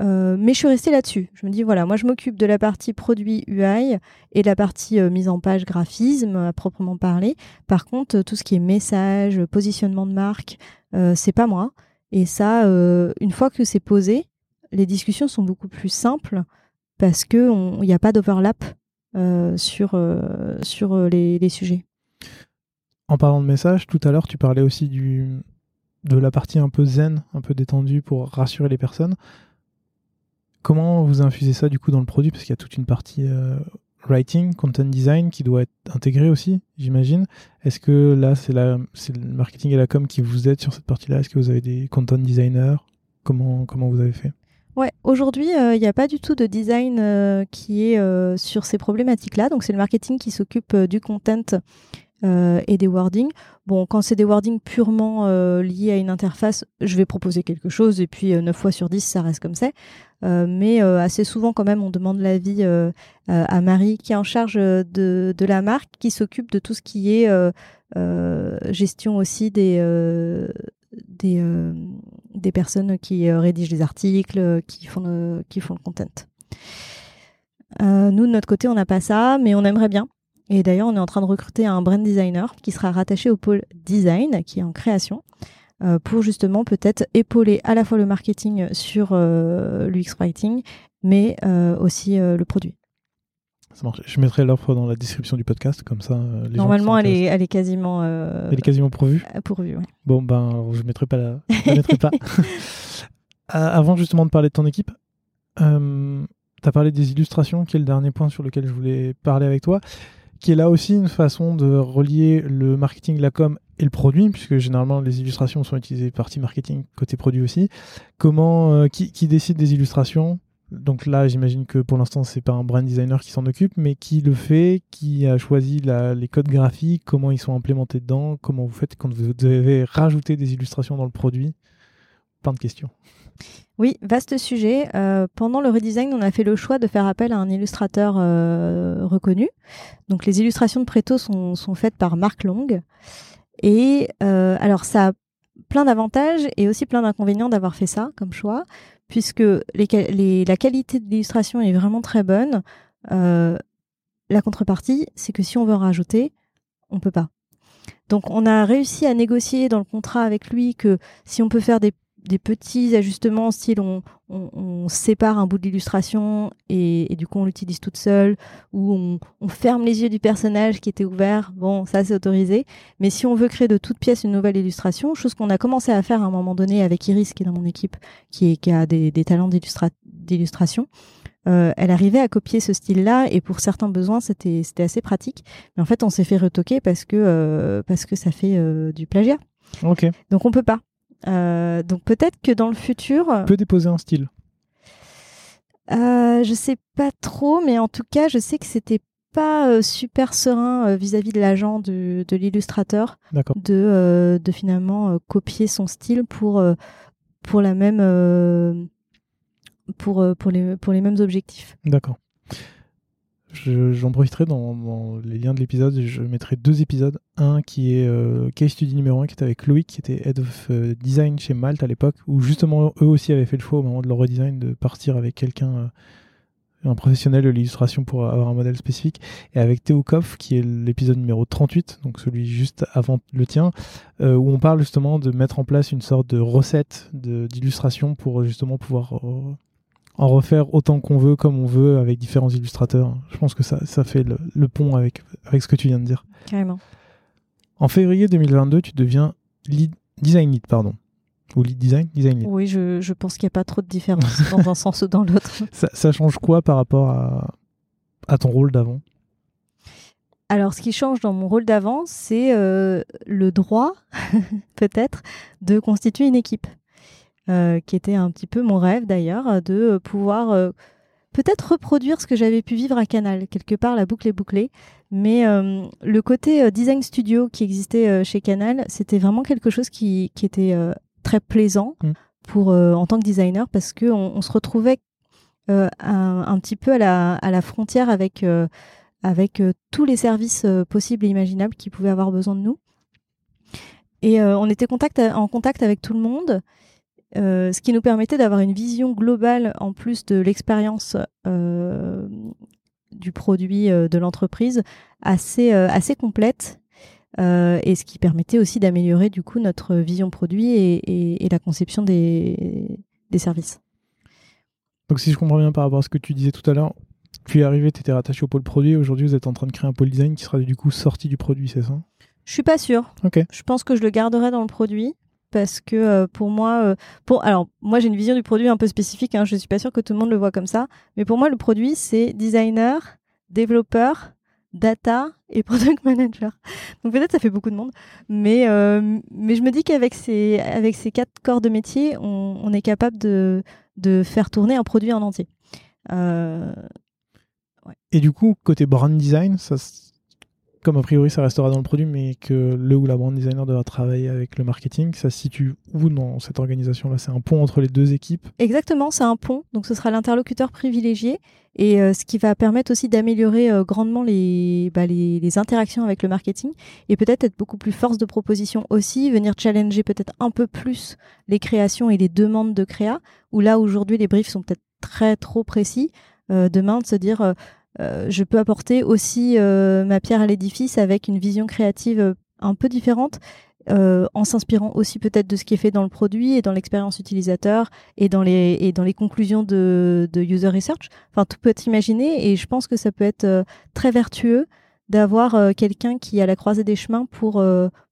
S2: Euh, mais je suis restée là-dessus. Je me dis, voilà, moi je m'occupe de la partie produit UI et de la partie euh, mise en page graphisme à proprement parler. Par contre, tout ce qui est message, positionnement de marque, euh, c'est pas moi. Et ça, une fois que c'est posé, les discussions sont beaucoup plus simples parce qu'il n'y a pas d'overlap sur, sur les, les, sujets.
S1: En parlant de message, tout à l'heure, tu parlais aussi de la partie un peu zen, un peu détendue pour rassurer les personnes. Comment vous infusez ça du coup dans le produit? Parce qu'il y a toute une partie euh, writing, content design qui doit être intégrée aussi, j'imagine. Est-ce que là, c'est, le marketing et la com qui vous aident sur cette partie-là? Est-ce que vous avez des content designers? Comment vous avez fait?
S2: Ouais, aujourd'hui, euh, il n'y a pas du tout de design euh, qui est sur ces problématiques-là. Donc, c'est le marketing qui s'occupe du content et des wordings. Bon, quand c'est des wordings purement liés à une interface, je vais proposer quelque chose et puis 9 fois sur 10, ça reste comme ça. Euh, mais euh, assez souvent quand même on demande l'avis euh, à Marie qui est en charge de, de la marque, qui s'occupe de tout ce qui est gestion aussi des, des, des personnes qui rédigent les articles, qui font, qui font le content. nous, de notre côté, on n'a pas ça, mais on aimerait bien. Et d'ailleurs, on est en train de recruter un brand designer qui sera rattaché au pôle design, qui est en création, euh, pour justement peut-être épauler à la fois le marketing sur euh, l'UX Writing, mais euh, aussi le produit.
S1: Ça marche. Je mettrai l'offre dans la description du podcast, comme ça.
S2: Les Normalement, elle, est, elle est quasiment.
S1: Elle est quasiment pourvue.
S2: Pourvue, oui.
S1: Bon, ben, je ne mettrai pas la. mettrai pas. Avant justement de parler de ton équipe, tu as parlé des illustrations, qui est le dernier point sur lequel je voulais parler avec toi qui est là aussi une façon de relier le marketing, la com et le produit, puisque généralement les illustrations sont utilisées partie marketing, côté produit aussi. Comment, euh, qui, décide des illustrations? Donc là, j'imagine que pour l'instant, c'est pas un brand designer qui s'en occupe, mais qui le fait, qui a choisi les codes graphiques, comment ils sont implémentés dedans, comment vous faites quand vous devez rajouter des illustrations dans le produit. plein de questions.
S2: Oui, vaste sujet. Euh, pendant le redesign, on a fait le choix de faire appel à un illustrateur euh, reconnu. Donc les illustrations de Preto sont, faites par Marc Long. Et euh, alors ça a plein d'avantages et aussi plein d'inconvénients d'avoir fait ça comme choix, puisque la qualité de l'illustration est vraiment très bonne. la contrepartie, c'est que si on veut rajouter, on peut pas. Donc on a réussi à négocier dans le contrat avec lui que si on peut faire des des petits ajustements, style on, on, sépare un bout de l'illustration et, du coup on l'utilise toute seule, ou on, ferme les yeux du personnage qui était ouvert, bon, ça c'est autorisé. Mais si on veut créer de toutes pièces une nouvelle illustration, chose qu'on a commencé à faire à un moment donné avec Iris, qui est dans mon équipe, qui, qui a des, talents d'illustration, euh, elle arrivait à copier ce style-là et pour certains besoins c'était assez pratique. Mais en fait on s'est fait retoquer parce que, euh, parce que ça fait euh, du plagiat.
S1: Ok.
S2: Donc on peut pas. Euh, donc peut-être que dans le futur.
S1: Tu peux déposer un style.
S2: Euh, je sais pas trop, mais en tout cas, je sais que c'était pas euh, super serein euh, vis-à-vis de l'agent de, l'illustrateur de, de finalement copier son style pour, pour la même pour, pour, les, pour les mêmes objectifs.
S1: D'accord. J'en profiterai dans, les liens de l'épisode. Je mettrai deux épisodes. Un qui est euh, Case Study numéro 1 qui était avec Loïc, qui était Head of euh, Design chez Malte à l'époque, où justement eux aussi avaient fait le choix au moment de leur redesign de partir avec quelqu'un, euh, un professionnel de l'illustration pour avoir un modèle spécifique. Et avec Théo Koff, qui est l'épisode numéro 38, donc celui juste avant le tien, où on parle justement de mettre en place une sorte de recette d'illustration pour justement pouvoir en refaire autant qu'on veut, comme on veut, avec différents illustrateurs. Je pense que ça, ça fait le, pont avec, avec ce que tu viens de dire.
S2: Carrément.
S1: En février 2022, tu deviens lead, design lead, pardon. Ou lead design, design lead.
S2: Oui, je, je pense qu'il n'y a pas trop de différence dans un sens ou dans l'autre.
S1: Ça, ça, change quoi par rapport à, à ton rôle d'avant?
S2: Alors, ce qui change dans mon rôle d'avant, c'est euh, le droit, peut-être, de constituer une équipe. Euh, qui était un petit peu mon rêve d'ailleurs, de pouvoir euh, peut-être reproduire ce que j'avais pu vivre à Canal. Quelque part, la boucle est bouclée. Mais euh, le côté design studio qui existait chez Canal, c'était vraiment quelque chose qui, qui était très plaisant mmh. pour, en tant que designer parce qu'on on se retrouvait un, un, petit peu à la, à la frontière avec, avec tous les services possibles et imaginables qui pouvaient avoir besoin de nous. Et on était contact, en contact avec tout le monde. Euh, ce qui nous permettait d'avoir une vision globale en plus de l'expérience euh, du produit euh, de l'entreprise assez, assez complète et ce qui permettait aussi d'améliorer du coup notre vision produit et, la conception des, des, services.
S1: Donc si je comprends bien par rapport à ce que tu disais tout à l'heure, tu es arrivé, tu étais rattaché au pôle produit, aujourd'hui vous êtes en train de créer un pôle design qui sera du coup sorti du produit, c'est ça?
S2: Je suis pas sûre.
S1: Ok.
S2: Je pense que je le garderai dans le produit parce que euh, pour moi, euh, alors moi j'ai une vision du produit un peu spécifique. Hein, je suis pas sûre que tout le monde le voit comme ça, mais pour moi le produit c'est designer, développeur, data et product manager. Donc peut-être ça fait beaucoup de monde, mais euh, mais je me dis qu'avec ces avec ces quatre corps de métier, on, est capable de de faire tourner un produit en entier.
S1: Et du coup côté brand design, ça comme a priori ça restera dans le produit, mais que le ou la brand designer devra travailler avec le marketing, ça se situe où dans cette organisation-là? C'est un pont entre les deux équipes?
S2: Exactement, c'est un pont. Donc ce sera l'interlocuteur privilégié et euh, ce qui va permettre aussi d'améliorer euh, grandement les, bah, les, les, interactions avec le marketing et peut-être être beaucoup plus force de proposition aussi, venir challenger peut-être un peu plus les créations et les demandes de créa, où là aujourd'hui les briefs sont peut-être très trop précis. Euh, demain de se dire euh, je peux apporter aussi euh, ma pierre à l'édifice avec une vision créative euh, un peu différente, en s'inspirant aussi peut-être de ce qui est fait dans le produit et dans l'expérience utilisateur et dans les, conclusions de, user research. Enfin, tout peut être imaginé et je pense que ça peut être très vertueux d'avoir quelqu'un qui est à la croisée des chemins pour,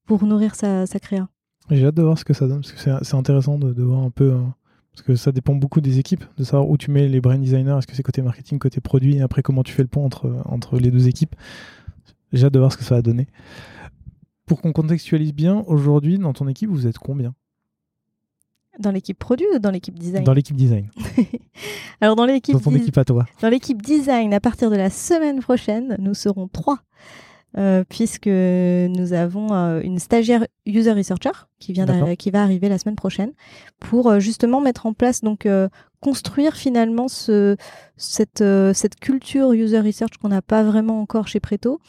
S2: nourrir sa, sa créa.
S1: J'ai hâte de voir ce que ça donne, parce que c'est intéressant de, de, voir un peu parce que ça dépend beaucoup des équipes, de savoir où tu mets les brand designers, est-ce que c'est côté marketing, côté produit, et après comment tu fais le pont entre, entre les deux équipes? J'ai hâte de voir ce que ça va donner. Pour qu'on contextualise bien, aujourd'hui, dans ton équipe, vous êtes combien?
S2: Dans l'équipe produit ou dans l'équipe design?
S1: Dans l'équipe design.
S2: Alors dans l'équipe
S1: dans ton équipe à toi.
S2: Dans l'équipe design, à partir de la semaine prochaine, nous serons trois. Euh, puisque nous avons euh, une stagiaire user researcher qui vient qui va arriver la semaine prochaine pour euh, justement mettre en place donc euh, construire finalement ce, cette, euh, cette culture user research qu'on n'a pas vraiment encore chez Preto.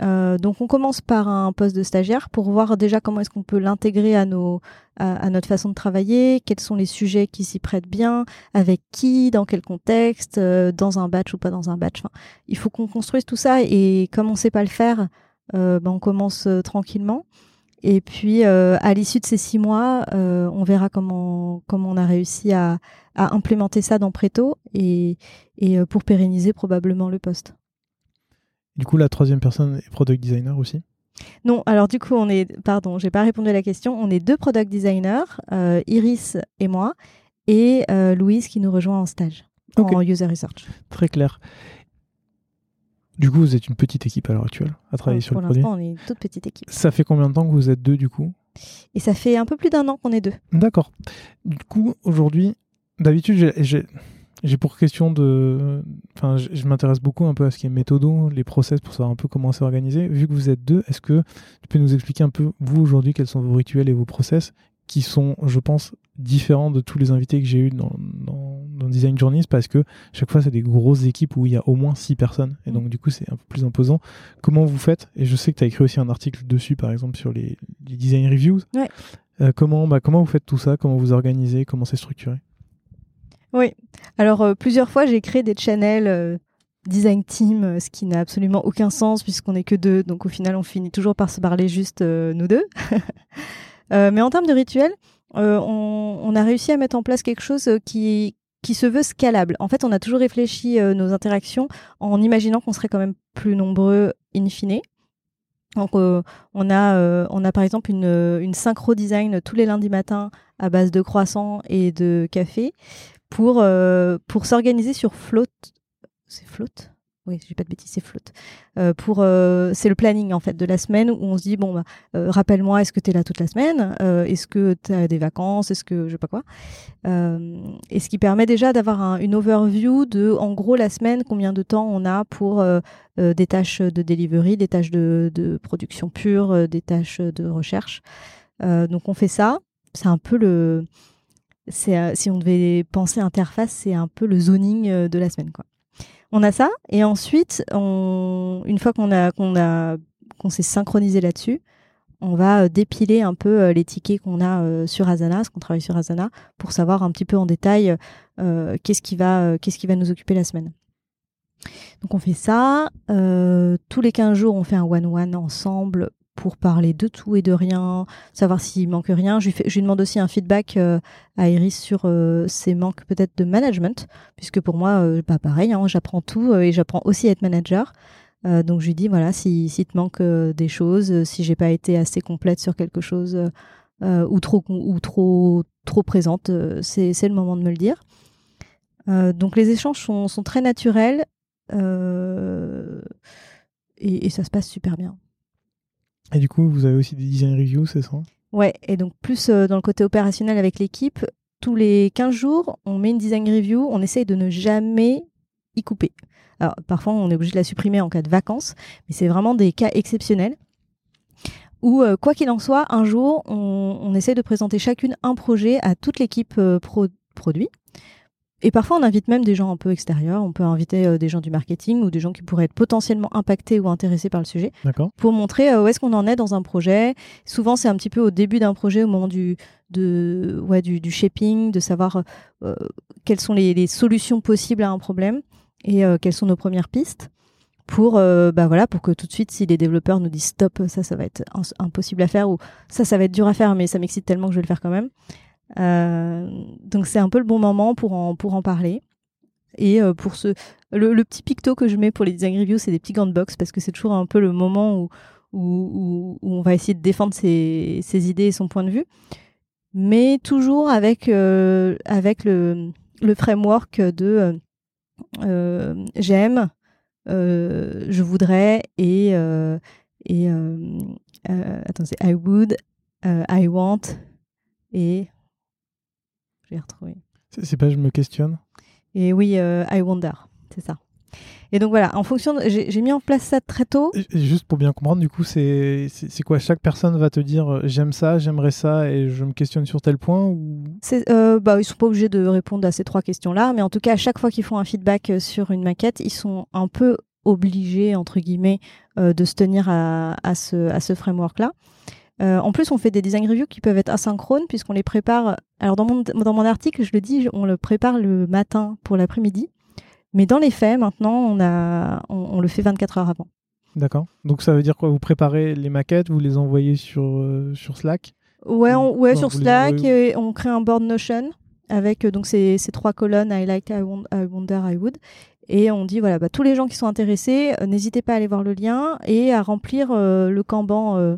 S2: Euh, donc on commence par un poste de stagiaire pour voir déjà comment est-ce qu'on peut l'intégrer à nos à, notre façon de travailler, quels sont les sujets qui s'y prêtent bien, avec qui, dans quel contexte, euh, dans un batch ou pas dans un batch. Il faut qu'on construise tout ça et comme on sait pas le faire, euh, ben, on commence tranquillement. Et puis à l'issue de ces six mois, on verra comment comment on a réussi à, à implémenter ça dans Preto et, et pour pérenniser probablement le poste.
S1: Du coup, la troisième personne est product designer aussi.
S2: Non, alors du coup, on est, pardon, j'ai pas répondu à la question. On est deux product designers, euh, Iris et moi, et euh, Louise qui nous rejoint en stage en user research.
S1: Très clair. Du coup, vous êtes une petite équipe à l'heure actuelle à travailler sur
S2: Pour
S1: le produit.
S2: l'instant, on est une toute petite équipe.
S1: Ça fait combien de temps que vous êtes deux du coup?
S2: Et ça fait un peu plus d'un an qu'on est deux.
S1: D'accord. Du coup, aujourd'hui, d'habitude, j'ai- j'ai pour question de. Enfin, je, je m'intéresse beaucoup un peu à ce qui est méthodo, les process pour savoir un peu comment c'est organisé. Vu que vous êtes deux, est-ce que tu peux nous expliquer un peu, vous aujourd'hui, quels sont vos rituels et vos process qui sont, je pense, différents de tous les invités que j'ai eus dans, dans, dans Design Journeys parce que chaque fois, c'est des grosses équipes où il y a au moins six personnes. Et donc, du coup, c'est un peu plus imposant. Comment vous faites? Et je sais que tu as écrit aussi un article dessus, par exemple, sur les, les design reviews.
S2: Ouais.
S1: Euh, comment, bah, comment vous faites tout ça? Comment vous organisez? Comment c'est structuré?
S2: Oui. Alors, euh, plusieurs fois, j'ai créé des channels euh, design team, euh, ce qui n'a absolument aucun sens puisqu'on n'est que deux. Donc, au final, on finit toujours par se parler juste nous deux. Mais en termes de rituel, on, a réussi à mettre en place quelque chose qui, se veut scalable. En fait, on a toujours réfléchi nos interactions en imaginant qu'on serait quand même plus nombreux in fine. Donc, on, a, on a par exemple une, une synchro design tous les lundis matins à base de croissants et de café pour, euh, pour s'organiser sur Float. C'est Float oui, dis pas de bêtises, c'est flotte. Euh, euh, c'est le planning en fait de la semaine où on se dit bon, bah, rappelle-moi, est-ce que tu es là toute la semaine? Est-ce que tu as des vacances? Est-ce que je sais pas quoi Et ce qui permet déjà d'avoir un- une overview de, en gros, la semaine, combien de temps on a pour des tâches de delivery, des tâches de, production pure, des tâches de recherche. Donc on fait ça. C'est un peu le, c'est euh, si on devait penser interface, c'est un peu le zoning euh, de la semaine. On a ça et ensuite, une fois qu'on a qu'on s'est synchronisé là-dessus, on va euh, dépiler un peu les tickets qu'on a sur Asana, parce qu'on travaille sur Asana, pour savoir un petit peu en détail qu'est-ce qui va qu'est-ce qui va nous occuper la semaine. Donc on fait ça. tous les 15 jours, on fait un one-one ensemble pour parler de tout et de rien, savoir s'il manque rien. Je lui, je demande aussi un feedback euh, à Iris sur euh, ses manques peut-être de management, puisque pour moi, bah, pareil, hein, j'apprends tout euh, et j'apprends aussi à être manager. Donc je lui dis voilà si, si te manque des choses, si j'ai pas été assez complète sur quelque chose ou trop ou trop trop présente, c'est le moment de me le dire. Donc les échanges sont, très naturels et ça se passe super bien.
S1: Et du coup, vous avez aussi des design reviews, c'est ça?
S2: Ouais, et donc plus euh, dans le côté opérationnel avec l'équipe, tous les 15 jours, on met une design review, on essaye de ne jamais y couper. Alors parfois, on est obligé de la supprimer en cas de vacances, mais c'est vraiment des cas exceptionnels où, euh, quoi qu'il en soit, un jour, on, essaie de présenter chacune un projet à toute l'équipe euh, pro- produit. Et parfois, on invite même des gens un peu extérieurs. On peut inviter euh, des gens du marketing ou des gens qui pourraient être potentiellement impactés ou intéressés par le sujet
S1: D'accord.
S2: pour montrer euh, où est-ce qu'on en est dans un projet. Souvent, c'est un petit peu au début d'un projet, au moment du, de, ouais, du, du shaping, de savoir euh, quelles sont les, les solutions possibles à un problème et quelles sont nos premières pistes. Pour, euh, bah voilà, pour que tout de suite, si les développeurs nous disent stop, ça, ça va être impossible à faire ou ça, ça va être dur à faire, mais ça m'excite tellement que je vais le faire quand même. Euh, donc, c'est un peu le bon moment pour en, pour en parler. Et euh, pour ce, le, petit picto que je mets pour les design reviews, c'est des petits gants de box parce que c'est toujours un peu le moment où, où, où, on va essayer de défendre ses, ses idées et son point de vue, mais toujours avec, euh, avec le, le framework de j'aime, je voudrais et, et attends, c'est I would, I want et je vais retrouver.
S1: C'est pas je me questionne?
S2: Et oui, euh, I wonder, c'est ça. Et donc voilà, en fonction, j'ai mis en place ça très tôt.
S1: Et- Juste pour bien comprendre, du coup, c'est quoi? Chaque personne va te dire euh, j'aime ça, j'aimerais ça et je me questionne sur tel point ou?
S2: Euh, bah, ils sont pas obligés de répondre à ces trois questions-là, mais en tout cas, à chaque fois qu'ils font un feedback euh, sur une maquette, ils sont un peu obligés, entre guillemets, euh, de se tenir à, à ce, à ce framework-là. Euh, en plus, on fait des design reviews qui peuvent être asynchrones puisqu'on les prépare. Alors, dans mon, dans mon article, je le dis, on le prépare le matin pour l'après-midi. Mais dans les faits, maintenant, on, a, on, on le fait 24 heures avant.
S1: D'accord. Donc ça veut dire quoi? Vous préparez les maquettes, vous les envoyez sur, euh, sur Slack?
S2: Ouais, on- ouais sur
S1: les
S2: Slack, et on crée un board Notion avec euh, donc ces, ces trois colonnes I like, I, want- I wonder, I would. Et on dit voilà, bah, tous les gens qui sont intéressés, euh, n'hésitez pas à aller voir le lien et à remplir le Kanban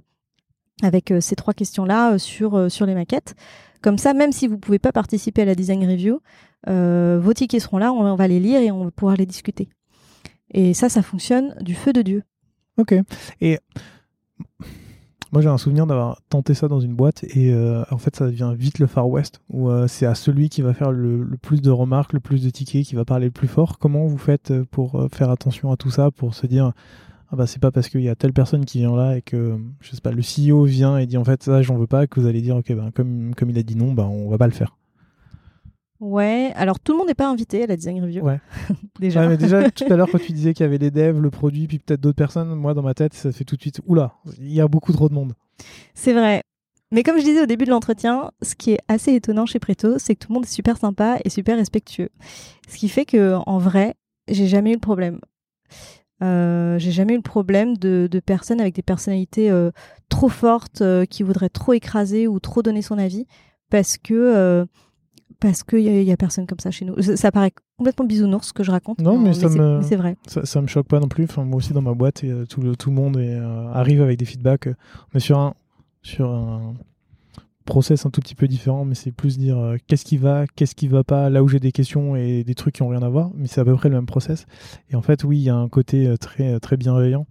S2: avec euh, ces trois questions-là euh, sur, euh, sur les maquettes. Comme ça, même si vous ne pouvez pas participer à la design review, vos tickets seront là, on, va les lire et on va pouvoir les discuter. Et ça, ça fonctionne du feu de Dieu.
S1: Ok. Et moi j'ai un souvenir d'avoir tenté ça dans une boîte et en fait ça devient vite le Far West où c'est à celui qui va faire le, plus de remarques, le plus de tickets, qui va parler le plus fort. Comment vous faites pour faire attention à tout ça, pour se dire ah bah c'est pas parce qu'il y a telle personne qui vient là et que je sais pas le CEO vient et dit en fait ça j'en veux pas que vous allez dire ok ben comme comme il a dit non ben on va pas le faire.
S2: Ouais, alors tout le monde n'est pas invité à la design review.
S1: Ouais.
S2: Déjà.
S1: Ouais, mais déjà tout à l'heure quand tu disais qu'il y avait les devs, le produit puis peut-être d'autres personnes, moi dans ma tête ça fait tout de suite oula il y a beaucoup trop de monde.
S2: C'est vrai. Mais comme je disais au début de l'entretien, ce qui est assez étonnant chez Preto, c'est que tout le monde est super sympa et super respectueux. Ce qui fait que, en vrai, j'ai jamais eu le problème. Euh, j'ai jamais eu le problème de, de personnes avec des personnalités euh, trop fortes euh, qui voudraient trop écraser ou trop donner son avis parce que parce qu'il y, a- y a personne comme ça chez nous. Ça, ça paraît complètement bisounours ce que je raconte.
S1: Non, mais ça
S2: c'est-
S1: me-
S2: mais c'est vrai.
S1: Ça, ça me choque pas non plus. Enfin, moi aussi dans ma boîte, et, tout, le, tout le monde est, arrive avec des feedbacks. on est sur un, sur un process un tout petit peu différent, mais c'est plus dire euh, qu'est-ce qui va, qu'est-ce qui va pas, là où j'ai des questions et des trucs qui ont rien à voir, mais c'est à peu près le même process. Et en fait, oui, il y a un côté euh, très, très bienveillant,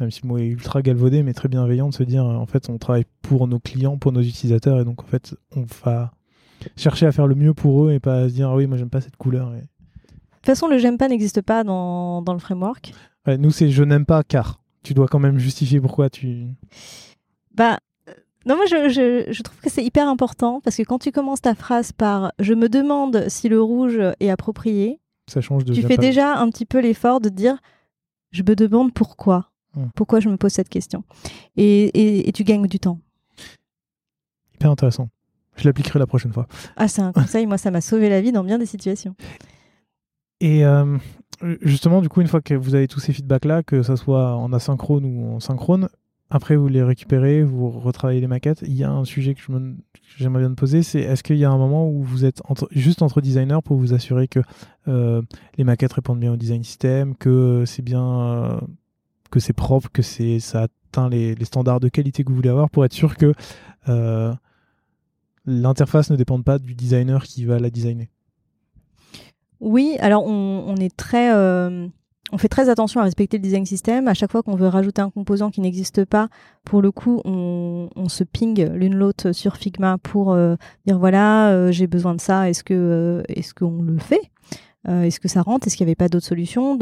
S1: même si le mot est ultra galvaudé, mais très bienveillant de se dire euh, en fait, on travaille pour nos clients, pour nos utilisateurs, et donc en fait, on va chercher à faire le mieux pour eux et pas se dire ah oui, moi j'aime pas cette couleur. Et...
S2: De toute façon, le j'aime pas n'existe pas dans, dans le framework.
S1: Ouais, nous, c'est je n'aime pas car. Tu dois quand même justifier pourquoi tu.
S2: Bah, euh, non, moi je, je, je trouve que c'est hyper important parce que quand tu commences ta phrase par je me demande si le rouge est approprié,
S1: Ça change de.
S2: tu fais
S1: pas.
S2: déjà un petit peu l'effort de dire je me demande pourquoi.
S1: Hmm.
S2: Pourquoi je me pose cette question. Et, et, et tu gagnes du temps.
S1: Hyper intéressant. Je l'appliquerai la prochaine fois.
S2: Ah, c'est un conseil, moi ça m'a sauvé la vie dans bien des situations.
S1: Et euh, justement, du coup, une fois que vous avez tous ces feedbacks-là, que ça soit en asynchrone ou en synchrone, après vous les récupérez, vous retravaillez les maquettes. Il y a un sujet que j'aimerais bien te poser, c'est est-ce qu'il y a un moment où vous êtes juste entre designers pour vous assurer que euh, les maquettes répondent bien au design system, que c'est bien, euh, que c'est propre, que c'est ça atteint les, standards de qualité que vous voulez avoir, pour être sûr que euh, l'interface ne dépende pas du designer qui va la designer?
S2: Oui, alors on, est très, on fait très attention à respecter le design system. À chaque fois qu'on veut rajouter un composant qui n'existe pas, pour le coup, on, se ping l'une l'autre sur Figma pour euh, dire voilà, euh, j'ai besoin de ça. Est-ce que, euh, qu'on le fait? Est-ce que ça rentre? Est-ce qu'il n'y avait pas d'autres solutions?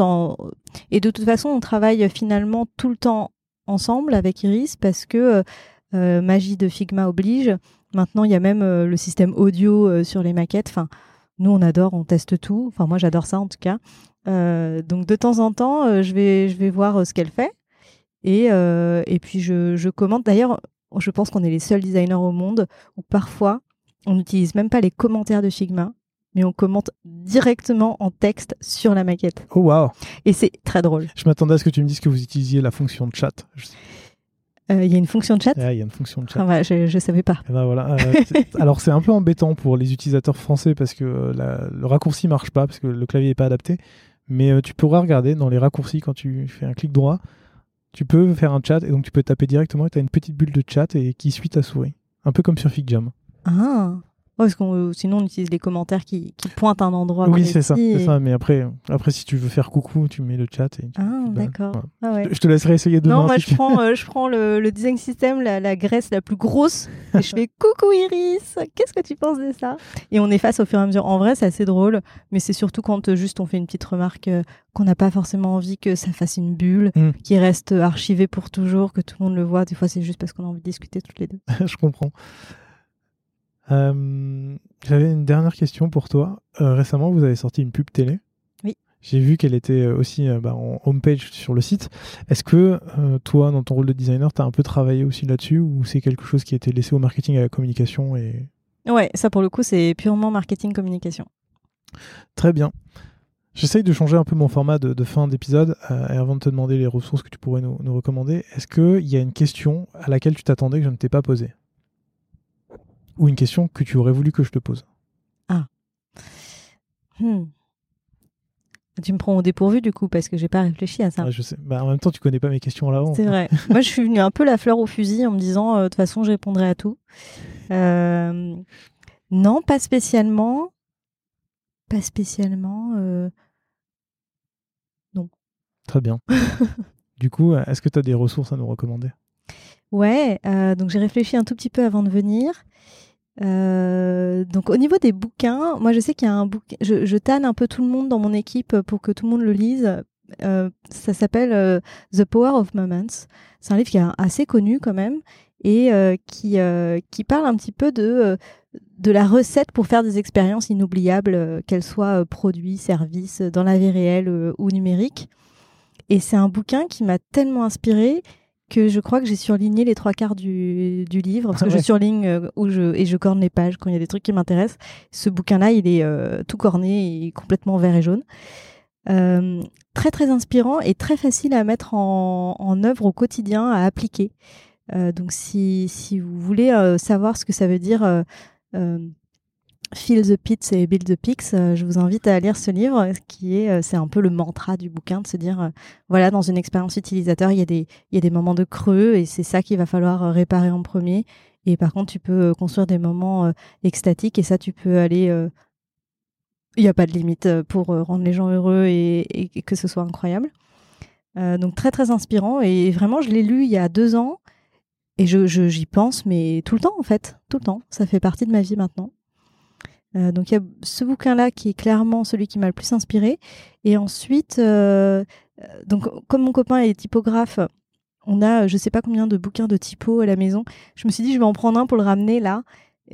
S2: Et de toute façon, on travaille finalement tout le temps ensemble avec Iris parce que magie de Figma oblige. Maintenant, il y a même le système audio sur les maquettes. Enfin, nous, on adore, on teste tout. Enfin, moi, j'adore ça en tout cas. Euh, donc, de temps en temps, euh, je, vais, je vais voir euh, ce qu'elle fait. Et, et puis, je, je commente. D'ailleurs, je pense qu'on est les seuls designers au monde où parfois, on n'utilise même pas les commentaires de Figma, mais on commente directement en texte sur la maquette.
S1: Oh waouh
S2: Et c'est très drôle.
S1: Je m'attendais à ce que tu me dises que vous utilisiez la fonction de chat.
S2: Euh, Il y a une fonction de chat?
S1: Ah, il y a une fonction de chat.
S2: Ah, voilà, je ne savais pas.
S1: Eh ben voilà. euh, alors c'est un peu embêtant pour les utilisateurs français parce que la- le raccourci marche pas parce que le clavier est pas adapté. Mais euh, tu pourras regarder dans les raccourcis quand tu fais un clic droit, tu peux faire un chat et donc tu peux taper directement et tu as une petite bulle de chat et qui suit ta souris. Un peu comme sur FigJam.
S2: Ah, parce qu'on euh, sinon on utilise les commentaires qui, qui pointent un endroit.
S1: Oui, c'est ça,
S2: et-.
S1: Mais après, après, si tu veux faire coucou, tu mets le chat et.
S2: Ah,
S1: Bah,
S2: d'accord. Ah ouais.
S1: Je te laisserai essayer demain.
S2: Non, moi
S1: si
S2: je
S1: tu-
S2: prends, euh, je prends le, le design system, la, la graisse la plus grosse, et je fais coucou Iris, qu'est-ce que tu penses de ça? Et on efface au fur et à mesure. En vrai, c'est assez drôle, mais c'est surtout quand euh, juste on fait une petite remarque euh, qu'on n'a pas forcément envie que ça fasse une bulle,
S1: Mm.
S2: qui reste archivée pour toujours, que tout le monde le voit. Des fois, c'est juste parce qu'on a envie de discuter toutes les deux.
S1: je comprends. Euh, J'avais une dernière question pour toi. Euh, récemment, vous avez sorti une pub télé.
S2: Oui.
S1: J'ai vu qu'elle était euh, aussi bah, en homepage sur le site. Est-ce que euh, toi, dans ton rôle de designer, tu as un peu travaillé aussi là-dessus ou c'est quelque chose qui a été laissé au marketing et à la communication et...
S2: Ouais, ça pour le coup, c'est purement marketing communication.
S1: Très bien. J'essaye de changer un peu mon format de, de fin d'épisode. euh, et avant de te demander les ressources que tu pourrais nous, nous recommander, est-ce qu'il y a une question à laquelle tu t'attendais que je ne t'ai pas posée? Ou une question que tu aurais voulu que je te pose
S2: Hmm. Tu me prends au dépourvu du coup, parce que j'ai pas réfléchi à ça.
S1: Ouais, je sais. Bah, en même temps, tu connais pas mes questions à l'avance.
S2: C'est vrai. Moi, je suis venue un peu la fleur au fusil en me disant, euh, de toute façon, je répondrai à tout. Euh, non, pas spécialement. Pas spécialement. euh,
S1: Très bien. du coup, est-ce que tu as des ressources à nous recommander?
S2: Ouais, donc j'ai réfléchi un tout petit peu avant de venir. Euh, donc au niveau des bouquins, moi je sais qu'il y a un bouquin, je, je tanne un peu tout le monde dans mon équipe pour que tout le monde le lise. Euh, ça s'appelle euh, The Power of Moments. C'est un livre qui est assez connu quand même et qui, qui parle un petit peu de, de la recette pour faire des expériences inoubliables, qu'elles soient produits, services, dans la vie réelle ou numérique. Et c'est un bouquin qui m'a tellement inspiré que je crois que j'ai surligné les trois quarts du, du livre, parce que
S1: Ah ouais.
S2: je surligne euh, où je, et je corne les pages quand il y a des trucs qui m'intéressent. Ce bouquin-là, il est euh, tout corné et complètement vert et jaune. Euh, très très inspirant et très facile à mettre en, en œuvre au quotidien, à appliquer. Donc si, si vous voulez savoir ce que ça veut dire Feel the Pits et Build the Peaks, euh, je vous invite à lire ce livre, qui est, euh, c'est un peu le mantra du bouquin, de se dire, euh, voilà, dans une expérience utilisateur, il y, a des, il y a des moments de creux et c'est ça qu'il va falloir euh, réparer en premier. Et par contre, tu peux euh, construire des moments euh, extatiques et ça, tu peux aller. euh, Il n'y a pas de limite euh, pour euh, rendre les gens heureux et, que ce soit incroyable. Euh, donc très très inspirant et vraiment, je l'ai lu il y a deux ans et je- j'y pense, mais tout le temps en fait, tout le temps. Ça fait partie de ma vie maintenant. Euh, donc il y a ce bouquin-là qui est clairement celui qui m'a le plus inspiré. Et ensuite, euh, euh, donc comme mon copain est typographe, on a je sais pas combien de bouquins de typo à la maison. Je me suis dit je vais en prendre un pour le ramener là.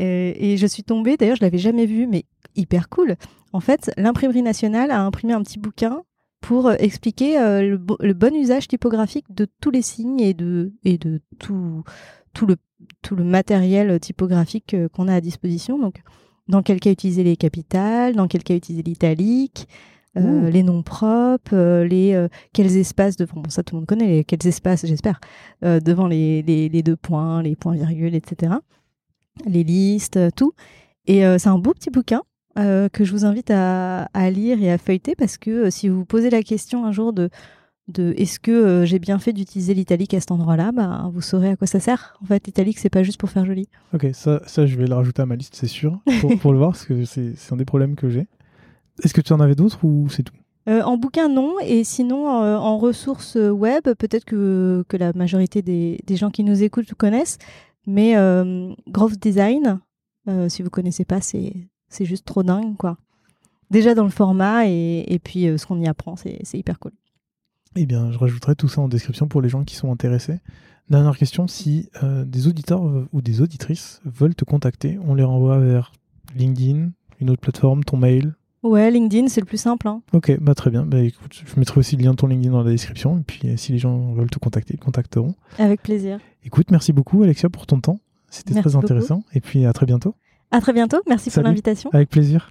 S2: Et je suis tombée, d'ailleurs je l'avais jamais vu, mais hyper cool. En fait, l'imprimerie nationale a imprimé un petit bouquin pour expliquer le, le bon usage typographique de tous les signes et de, et de tout, tout, le, tout le matériel typographique qu'on a à disposition. Donc, dans quel cas utiliser les capitales, dans quel cas utiliser l'italique, euh, les noms propres, euh, les euh, quels espaces devant bon ça tout le monde connaît les, quels espaces j'espère devant les, les, les deux points, les points virgules, etc. Les listes, tout. Et c'est un beau petit bouquin que je vous invite à, à lire et à feuilleter parce que si vous vous posez la question un jour de de est-ce que euh, j'ai bien fait d'utiliser l'italique à cet endroit-là, bah, vous saurez à quoi ça sert. En fait, l'italique, c'est pas juste pour faire joli.
S1: Ok, ça, ça, je vais le rajouter à ma liste, c'est sûr, pour, pour le voir, parce que c'est un des problèmes que j'ai. Est-ce que tu en avais d'autres ou c'est tout?
S2: Euh, en bouquin, non. Et sinon, euh, en ressources web, peut-être que, que la majorité des, des gens qui nous écoutent connaissent. Mais Growth Design, si vous connaissez pas, c'est juste trop dingue, quoi. Déjà dans le format et, et puis ce qu'on y apprend, c'est hyper cool.
S1: Eh bien, je rajouterai tout ça en description pour les gens qui sont intéressés. Dernière question, si euh, des auditeurs ou des auditrices veulent te contacter, on les renvoie vers LinkedIn, une autre plateforme, ton mail.
S2: Ouais, LinkedIn, c'est le plus simple. hein.
S1: Ok, bah très bien. Bah, écoute, je mettrai aussi le lien de ton LinkedIn dans la description. Et puis, euh, si les gens veulent te contacter, ils te contacteront.
S2: Avec plaisir.
S1: Écoute, merci beaucoup, Alexia, pour ton temps. C'était très
S2: beaucoup.
S1: intéressant. Et puis, à très bientôt.
S2: À très bientôt. Merci
S1: Salut.
S2: pour l'invitation.
S1: Avec plaisir.